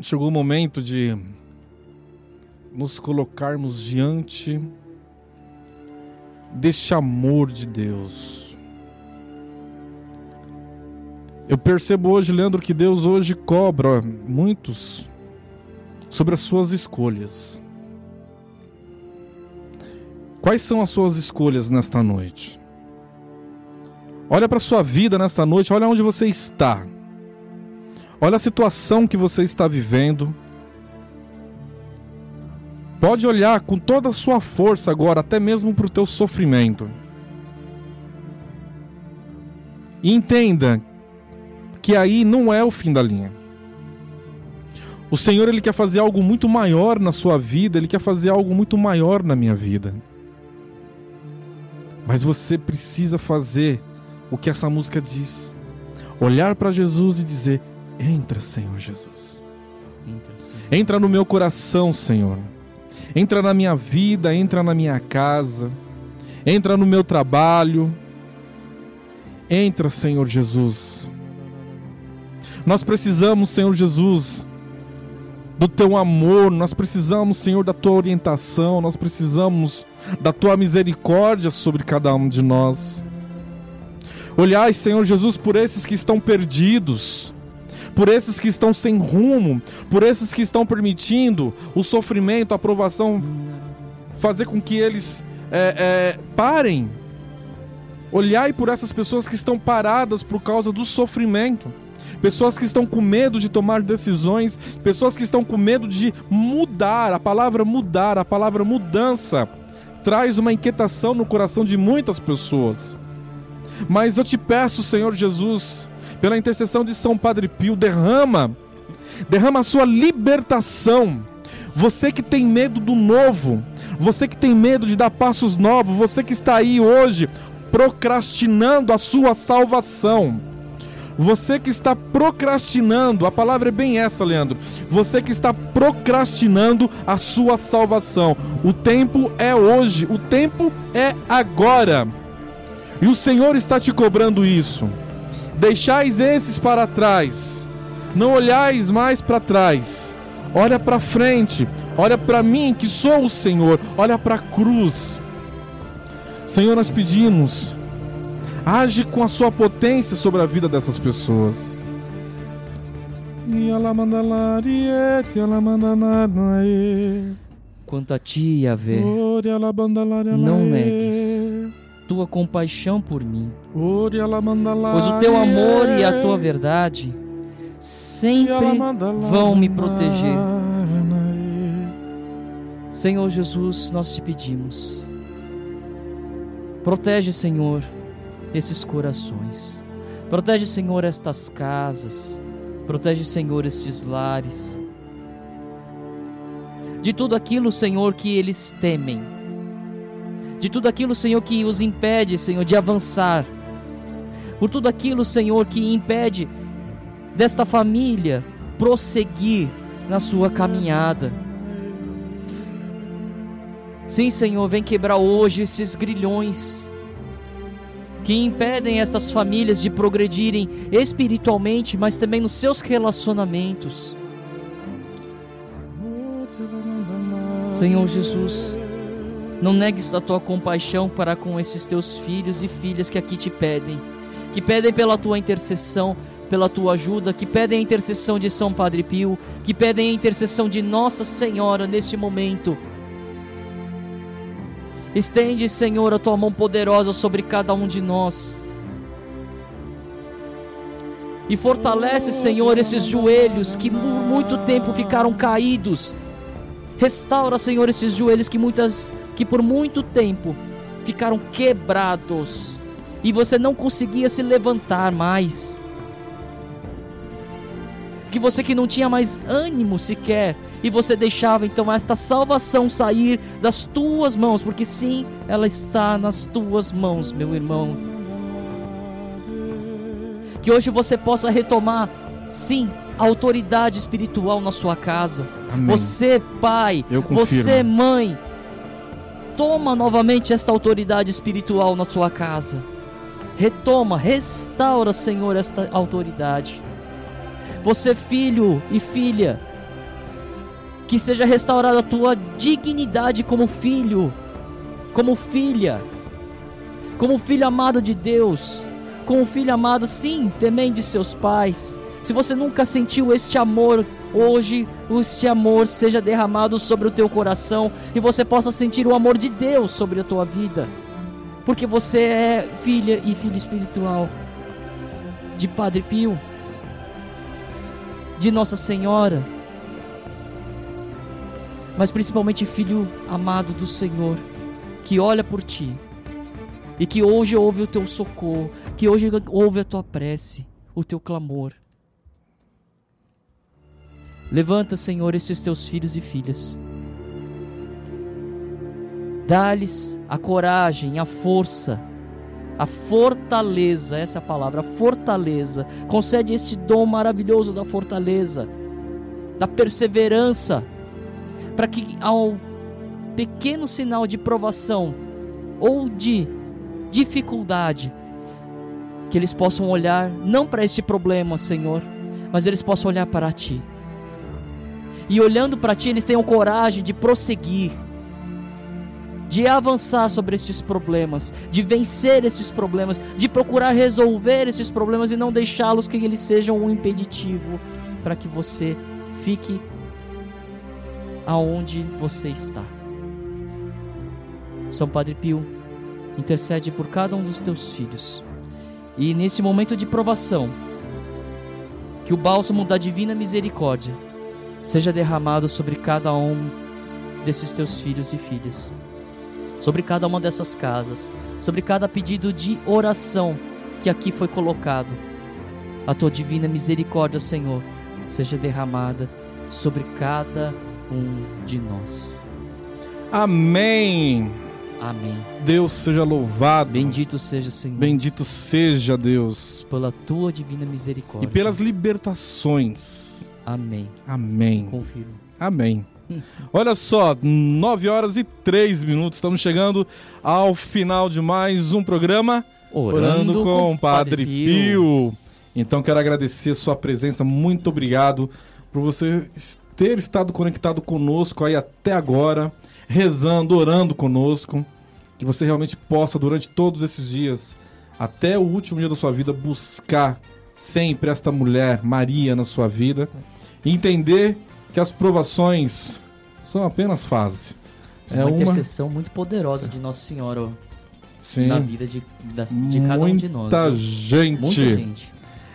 chegou o momento de nos colocarmos diante deste amor de Deus. Eu percebo hoje, Leandro, que Deus hoje cobra muitos sobre as suas escolhas. Quais são as suas escolhas nesta noite? Olha para sua vida nesta noite, olha onde você está. Olha a situação que você está vivendo. Pode olhar com toda a sua força agora, até mesmo para o teu sofrimento. E entenda que aí não é o fim da linha. O Senhor ele quer fazer algo muito maior na sua vida, ele quer fazer algo muito maior na minha vida. Mas você precisa fazer o que essa música diz. Olhar para Jesus e dizer: Entra, Senhor Jesus. Entra, sim. Entra no meu coração, Senhor. Entra na minha vida, entra na minha casa. Entra no meu trabalho. Entra, Senhor Jesus. Nós precisamos, Senhor Jesus, do teu amor, nós precisamos, Senhor, da tua orientação, nós precisamos da tua misericórdia sobre cada um de nós. Olhai, Senhor Jesus, por esses que estão perdidos, por esses que estão sem rumo, por esses que estão permitindo o sofrimento, a provação, fazer com que eles é, é, parem. Olhai por essas pessoas que estão paradas por causa do sofrimento. Pessoas que estão com medo de tomar decisões, pessoas que estão com medo de mudar. A palavra mudar, a palavra mudança, traz uma inquietação no coração de muitas pessoas. Mas eu te peço, Senhor Jesus, pela intercessão de São Padre Pio, derrama, derrama a sua libertação. Você que tem medo do novo, você que tem medo de dar passos novos, você que está aí hoje procrastinando a sua salvação. Você que está procrastinando, a palavra é bem essa, Leandro. Você que está procrastinando a sua salvação. O tempo é hoje, o tempo é agora. E o Senhor está te cobrando isso. Deixais esses para trás. Não olhais mais para trás. Olha para frente. Olha para mim que sou o Senhor. Olha para a cruz. Senhor, nós pedimos. Age com a sua potência sobre a vida dessas pessoas. Quanto a ti, Yahvé, Não negues. tua compaixão por mim, pois o teu amor e a tua verdade sempre vão me proteger. Senhor Jesus, nós te pedimos. Protege, Senhor, esses corações. Protege, Senhor, estas casas. Protege, Senhor, estes lares. De tudo aquilo, Senhor, que eles temem. De tudo aquilo, Senhor, que os impede, Senhor, de avançar. Por tudo aquilo, Senhor, que impede desta família prosseguir na sua caminhada. Sim, Senhor, vem quebrar hoje esses grilhões que impedem estas famílias de progredirem espiritualmente, mas também nos seus relacionamentos. Senhor Jesus, não negues a tua compaixão para com esses teus filhos e filhas que aqui te pedem, que pedem pela tua intercessão, pela tua ajuda, que pedem a intercessão de São Padre Pio, que pedem a intercessão de Nossa Senhora neste momento. Estende, Senhor, a tua mão poderosa sobre cada um de nós. E fortalece, Senhor, esses joelhos que por muito tempo ficaram caídos. Restaura, Senhor, esses joelhos que muitas que por muito tempo ficaram quebrados e você não conseguia se levantar mais. Que você que não tinha mais ânimo sequer e você deixava então esta salvação sair das tuas mãos, porque sim, ela está nas tuas mãos, meu irmão. Que hoje você possa retomar, sim, a autoridade espiritual na sua casa. Amém. Você, pai, você, mãe, toma novamente esta autoridade espiritual na sua casa. Retoma, restaura, Senhor, esta autoridade. Você, filho e filha, que seja restaurada a tua dignidade como filho, como filha, como filho amado de Deus, como filho amado, sim, também de seus pais. Se você nunca sentiu este amor, hoje este amor seja derramado sobre o teu coração e você possa sentir o amor de Deus sobre a tua vida. Porque você é filha e filho espiritual de Padre Pio, de Nossa Senhora, mas principalmente filho amado do Senhor, que olha por ti e que hoje ouve o teu socorro, que hoje ouve a tua prece, o teu clamor. Levanta, Senhor, esses teus filhos e filhas. Dá-lhes a coragem, a força, a fortaleza, essa é a palavra, a fortaleza. Concede este dom maravilhoso da fortaleza, da perseverança, para que ao pequeno sinal de provação ou de dificuldade, que eles possam olhar não para este problema, Senhor, mas eles possam olhar para ti. E olhando para ti, eles tenham coragem de prosseguir, de avançar sobre estes problemas, de vencer estes problemas, de procurar resolver esses problemas e não deixá-los que eles sejam um impeditivo para que você fique aonde você está. São Padre Pio, intercede por cada um dos teus filhos. E nesse momento de provação, que o bálsamo da divina misericórdia seja derramado sobre cada um desses teus filhos e filhas, sobre cada uma dessas casas, sobre cada pedido de oração que aqui foi colocado. A tua divina misericórdia, Senhor, seja derramada sobre cada um de nós. Amém. Amém. Deus seja louvado. Bendito seja, Senhor, Bendito seja Deus. pela tua divina misericórdia. E pelas libertações. Amém. Amém. Confirmo. Amém. Olha só, 9 horas e 3 minutos. Estamos chegando ao final de mais um programa Orando, com o Padre Pio. Então quero agradecer sua presença. Muito obrigado por você ter estado conectado conosco aí até agora, rezando, orando conosco. Que você realmente possa, durante todos esses dias, até o último dia da sua vida, buscar sempre esta mulher, Maria, na sua vida. E entender que as provações são apenas fase. É uma intercessão muito poderosa de Nossa Senhora Sim, na vida de, das- de cada um de nós. muita gente. Muita gente.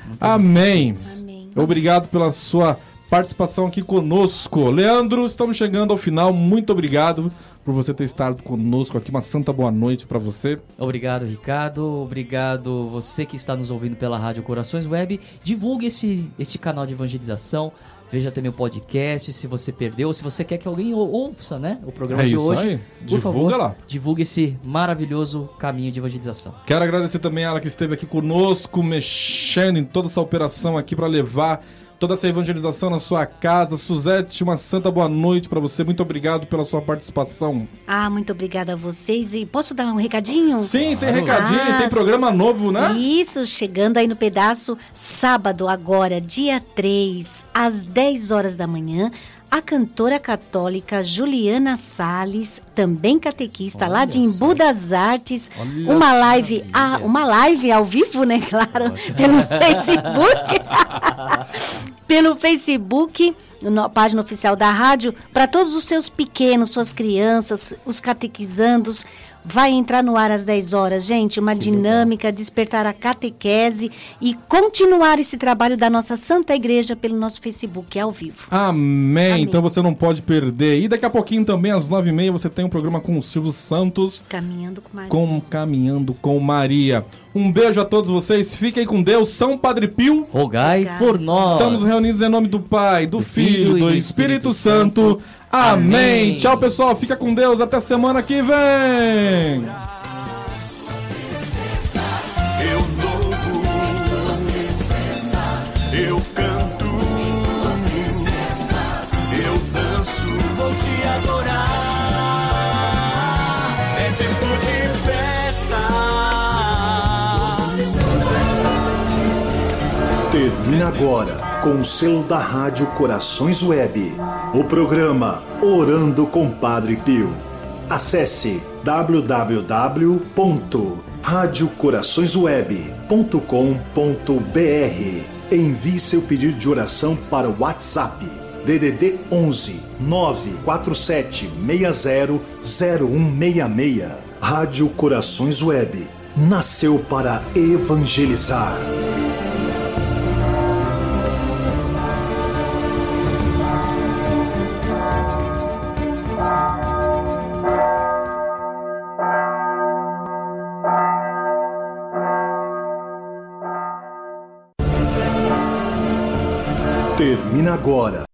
Muita Amém. gente. Amém. Obrigado pela sua participação aqui conosco. Leandro, estamos chegando ao final. Muito obrigado por você ter estado conosco aqui. Uma santa boa noite para você. Obrigado, Ricardo. Obrigado você que está nos ouvindo pela Rádio Corações Web. Divulgue esse, este canal de evangelização. Veja também o podcast, se você perdeu, se você quer que alguém ou- ouça, né, o programa É de hoje. aí. Por Divulga favor, lá. Divulgue esse maravilhoso caminho de evangelização. Quero agradecer também a ela que esteve aqui conosco, mexendo em toda essa operação aqui para levar toda essa evangelização na sua casa. Suzete, uma santa boa noite para você. Muito obrigado pela sua participação. Ah, muito obrigada a vocês. E posso dar um recadinho? Sim, tem recadinho, Ah, tem programa novo, né? Isso, chegando aí no pedaço, sábado agora, dia 3, às 10 horas da manhã, a cantora católica Juliana Sales, também catequista lá Olha de Embu das Artes, Olha uma live, maravilha. uma live ao vivo, né, claro, pelo Facebook. pelo Facebook, na página oficial da rádio, para todos os seus pequenos, suas crianças, os catequizandos. Vai entrar no ar às 10 horas, gente. Uma dinâmica, despertar a catequese e continuar esse trabalho da nossa Santa Igreja pelo nosso Facebook ao vivo. Amém. Amém. Então você não pode perder. E daqui a pouquinho também, às nove e meia, você tem um programa com o Silvio Santos, Caminhando com Maria. com Caminhando com Maria. Um beijo a todos vocês. Fiquem com Deus. São Padre Pio. Rogai Rogai. por nós. Estamos reunidos em nome do Pai, do, Do Filho Filho e do do Espírito Espírito Santo. Santo. Amém. Amém. Tchau, pessoal. Fica com Deus. Até semana que vem. Eu louvo, eu canto, eu danço, vou te adorar. É tempo de festa. Termina agora, com o selo da Rádio Corações Web, o programa Orando com Padre Pio. Acesse www.radiocoraçõesweb.com.br. Envie seu pedido de oração para o WhatsApp DDD 11 947 60 0166. Rádio Corações Web nasceu para evangelizar. Agora,